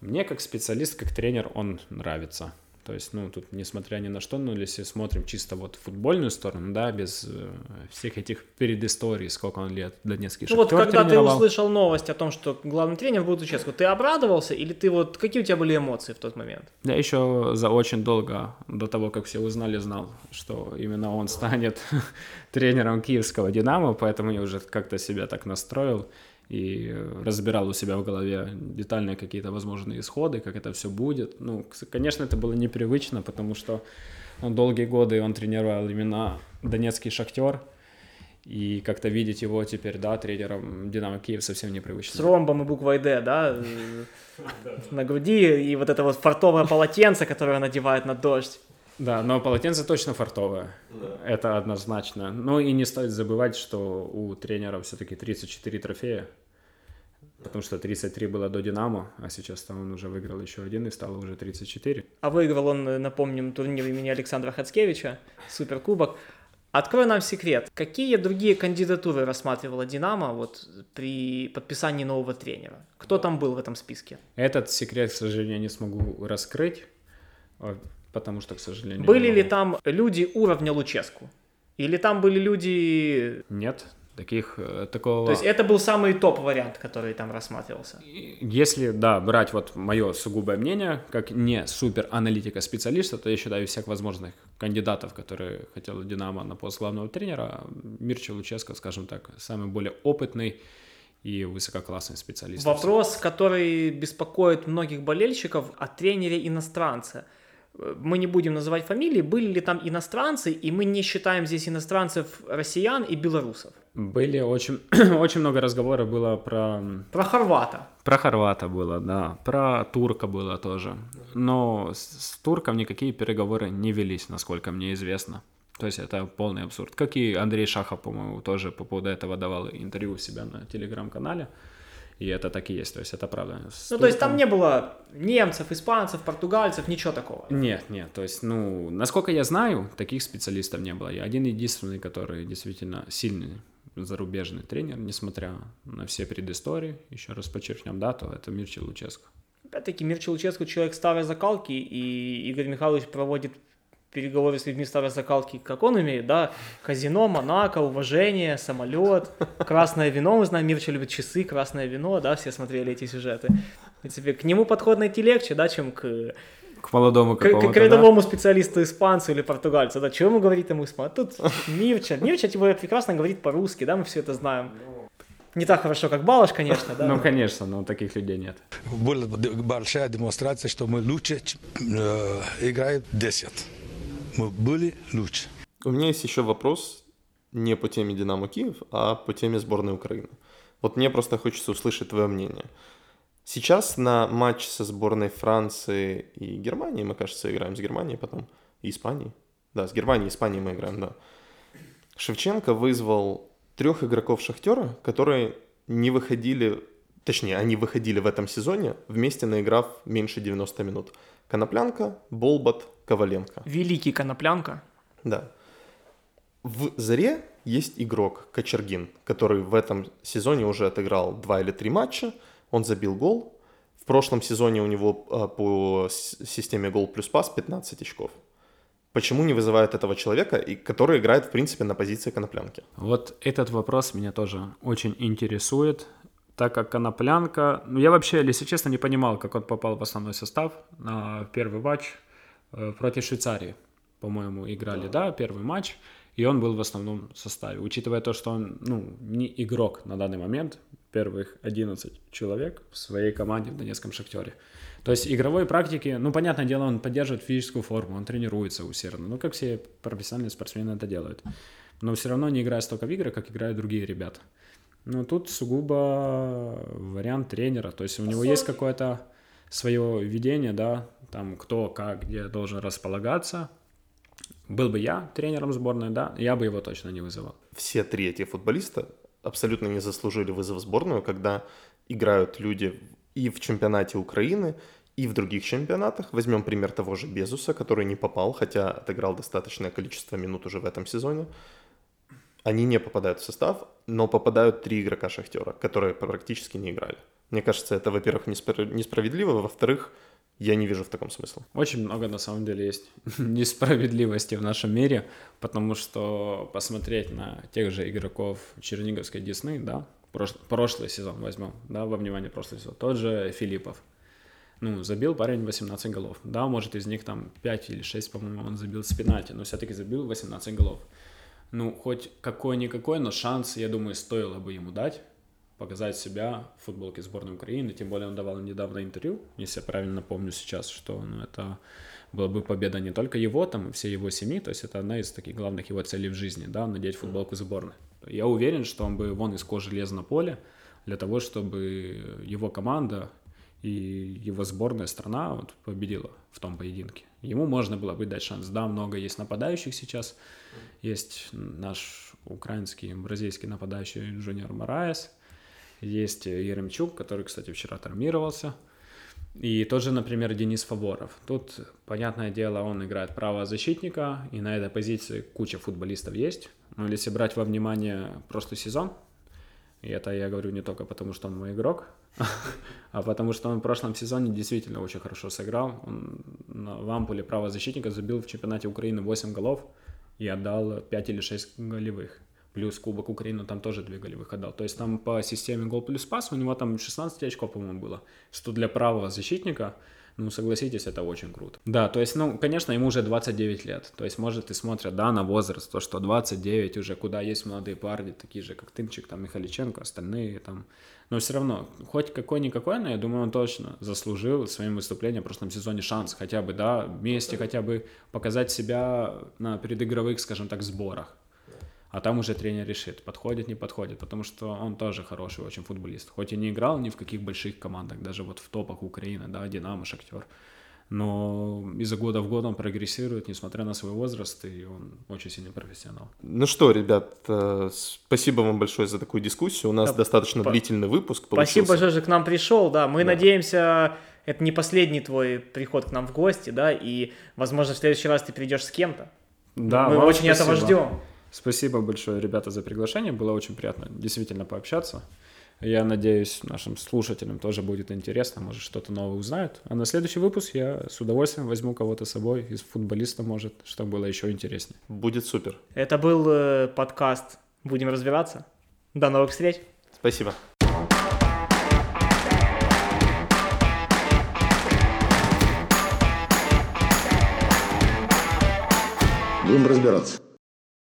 A: Мне как специалист, как тренер он нравится. То есть, ну, тут, несмотря ни на что, ну, если смотрим чисто вот футбольную сторону, да, без э, всех этих передисторий, сколько он лет Донецкий
C: Ну вот когда ты услышал новость о том, что главный тренер будет Луческу, ты обрадовался или ты вот, какие у тебя были эмоции в тот момент?
A: Я еще за очень долго, до того, как все узнали, знал, что именно он станет *laughs* тренером киевского «Динамо», поэтому я уже как-то себя так настроил и разбирал у себя в голове детальные какие-то возможные исходы, как это все будет. Ну, конечно, это было непривычно, потому что ну, долгие годы он тренировал именно Донецкий «Шахтер», и как-то видеть его теперь, да, тренером «Динамо Киев» совсем
C: С
A: непривычно.
C: ромбом и буквой «Д», да, э, *laughs* на груди, и вот это вот фартовое полотенце, которое он надевает на дождь.
A: Да, но полотенце точно фартовое. Это однозначно. Ну и не стоит забывать, что у тренера все-таки 34 трофея. Потому что 33 было до Динамо, а сейчас там он уже выиграл еще один и стало уже 34.
C: А выиграл он, э, напомним, турнир имени Александра Хацкевича, суперкубок. Открой нам секрет. Какие другие кандидатуры рассматривала «Динамо» вот при подписании нового тренера? Кто там был в этом списке?
A: Этот секрет, к сожалению, не смогу раскрыть, потому что, к сожалению...
C: Были ли там люди уровня Луческу? Или там были люди...
A: Нет, таких, э, такого...
C: То есть это был самый топ-вариант, который там рассматривался?
A: Если, да, брать вот мое сугубое мнение, как не супер аналитика-специалиста, то я считаю всех возможных кандидатов, которые хотел Динамо на пост главного тренера, Мирча Луческо, скажем так, самый более опытный и высококлассный специалист.
C: Вопрос, который беспокоит многих болельщиков о тренере иностранца. Мы не будем называть фамилии, были ли там иностранцы, и мы не считаем здесь иностранцев россиян и белорусов.
A: Были очень, *clears throat* очень много разговоров было про
C: Про хорвата.
A: Про хорвата было, да. Про турка было тоже. Но с, с турком никакие переговоры не велись, насколько мне известно. То есть это полный абсурд. Как и Андрей Шахов, по-моему, тоже по поводу этого давал интервью у себя на телеграм-канале. И это так и есть, то есть это правда.
C: Ну, то есть там не было немцев, испанцев, португальцев, ничего такого.
A: Нет, нет, то есть, ну, насколько я знаю, таких специалистов не было. Я один единственный, который действительно сильный зарубежный тренер, несмотря на все предыстории, еще раз подчеркнем, да, то это Мирчи Луческо.
C: Опять-таки, Мир Челуческу человек старой закалки, и Игорь Михайлович проводит переговоры с людьми старой закалки, как он умеет, да, казино, Монако, уважение, самолет, красное вино, мы знаем, Мирча любит часы, красное вино, да, все смотрели эти сюжеты. В принципе, к нему подход найти легче, да, чем к,
A: К молодому
C: к, к- к рядовому специалисту испанцу или португальцу, да, чего ему говорит ему испанец? Тут Мирча, Мирча типа прекрасно говорит по-русски, да, мы все это знаем. Не так хорошо, как Балаш, конечно, да.
A: Ну, конечно, но таких людей нет.
F: Была большая демонстрация, что мы лучше э, играем 10. Мы были лучше.
B: У меня есть еще вопрос не по теме Динамо Киев, а по теме сборной Украины. Вот мне просто хочется услышать твое мнение. Сейчас на матч со сборной Франции и Германии, мы, кажется, играем с Германией потом, и Испанией. Да, с Германией и Испанией мы играем, да. Шевченко вызвал трех игроков Шахтера, которые не выходили, точнее, они выходили в этом сезоне, вместе наиграв меньше 90 минут. Коноплянка, Болбат, Коваленко.
C: Великий Коноплянка.
B: Да. В «Заре» есть игрок Кочергин, который в этом сезоне уже отыграл два или три матча, он забил гол. В прошлом сезоне у него а, по системе гол плюс пас 15 очков. Почему не вызывают этого человека, и который играет, в принципе, на позиции коноплянки?
A: Вот этот вопрос меня тоже очень интересует, так как Коноплянка... Ну, я вообще, если честно, не понимал, как он попал в основной состав на первый матч против Швейцарии. По-моему, играли, да, первый матч, и он был в основном составе. Учитывая то, что он, ну, не игрок на данный момент, первых 11 человек в своей команде в Донецком Шахтере. То есть игровой практики, ну, понятное дело, он поддерживает физическую форму, он тренируется усердно, ну, как все профессиональные спортсмены это делают. Но все равно не играет столько в игры, как играют другие ребята. Ну, тут сугубо вариант тренера, то есть у него есть какое-то свое видение, да, там кто, как, где должен располагаться. Был бы я тренером сборной, да, я бы его точно не вызывал.
B: Все три эти футболиста абсолютно не заслужили вызов в сборную, когда играют люди и в чемпионате Украины, и в других чемпионатах. Возьмем пример того же Безуса, который не попал, хотя отыграл достаточное количество минут уже в этом сезоне. Они не попадают в состав, но попадают три игрока Шахтера, которые практически не играли. Мне кажется, это, во-первых, несправедливо, во-вторых, я не вижу в таком смысла.
A: Очень много, на самом деле, есть *laughs* несправедливости в нашем мире, потому что посмотреть на тех же игроков Черниговской Десны, да, прошлый сезон возьмем, да, во внимание прошлый сезон, тот же Филиппов, ну, забил парень 18 голов. Да, может, из них там 5 или 6, по-моему, он забил с пенальти, но все-таки забил 18 голов. Ну, хоть какой-никакой, но шанс, я думаю, стоило бы ему дать, показать себя в футболке сборной Украины. Тем более он давал недавно интервью, если я правильно помню сейчас, что ну, это была бы победа не только его, там, и всей его семьи, то есть это одна из таких главных его целей в жизни, да, надеть футболку сборной. Я уверен, что он бы вон из кожи лез на поле для того, чтобы его команда и его сборная страна вот победила в том поединке. Ему можно было бы дать шанс. Да, много есть нападающих сейчас. Есть наш украинский, бразильский нападающий Джуниор Мараес. Есть Еремчук, который, кстати, вчера травмировался. И тот же, например, Денис Фаворов. Тут, понятное дело, он играет правозащитника, и на этой позиции куча футболистов есть. Но если брать во внимание прошлый сезон, и это я говорю не только потому, что он мой игрок, *laughs* а потому что он в прошлом сезоне действительно очень хорошо сыграл. Он в ампуле правозащитника забил в чемпионате Украины 8 голов и отдал 5 или 6 голевых. Плюс Кубок Украины там тоже 2 голевых. То есть там по системе гол плюс пас у него там 16 очков, по-моему, было. Что для правого защитника ну, согласитесь, это очень круто. Да, то есть, ну, конечно, ему уже 29 лет. То есть, может, и смотрят, да, на возраст, то, что 29 уже, куда есть молодые парни, такие же, как Тымчик, там, Михаличенко, остальные, там. Но все равно, хоть какой-никакой, но я думаю, он точно заслужил своим выступлением в прошлом сезоне шанс хотя бы, да, вместе хотя бы показать себя на предыгровых, скажем так, сборах а там уже тренер решит, подходит, не подходит, потому что он тоже хороший очень футболист. Хоть и не играл ни в каких больших командах, даже вот в топах Украины, да, Динамо, Шахтер, но из-за года в год он прогрессирует, несмотря на свой возраст, и он очень сильный профессионал.
B: Ну что, ребят, э, спасибо вам большое за такую дискуссию. У нас да, достаточно по... длительный выпуск
C: получился. Спасибо большое, что к нам пришел, да. Мы да. надеемся, это не последний твой приход к нам в гости, да, и, возможно, в следующий раз ты придешь с кем-то. Да, мы очень спасибо. этого ждем.
A: Спасибо большое, ребята, за приглашение. Было очень приятно действительно пообщаться. Я надеюсь, нашим слушателям тоже будет интересно, может, что-то новое узнают. А на следующий выпуск я с удовольствием возьму кого-то с собой, из футболиста, может, чтобы было еще интереснее.
B: Будет супер.
C: Это был э, подкаст «Будем разбираться». До новых встреч.
B: Спасибо.
D: Будем разбираться.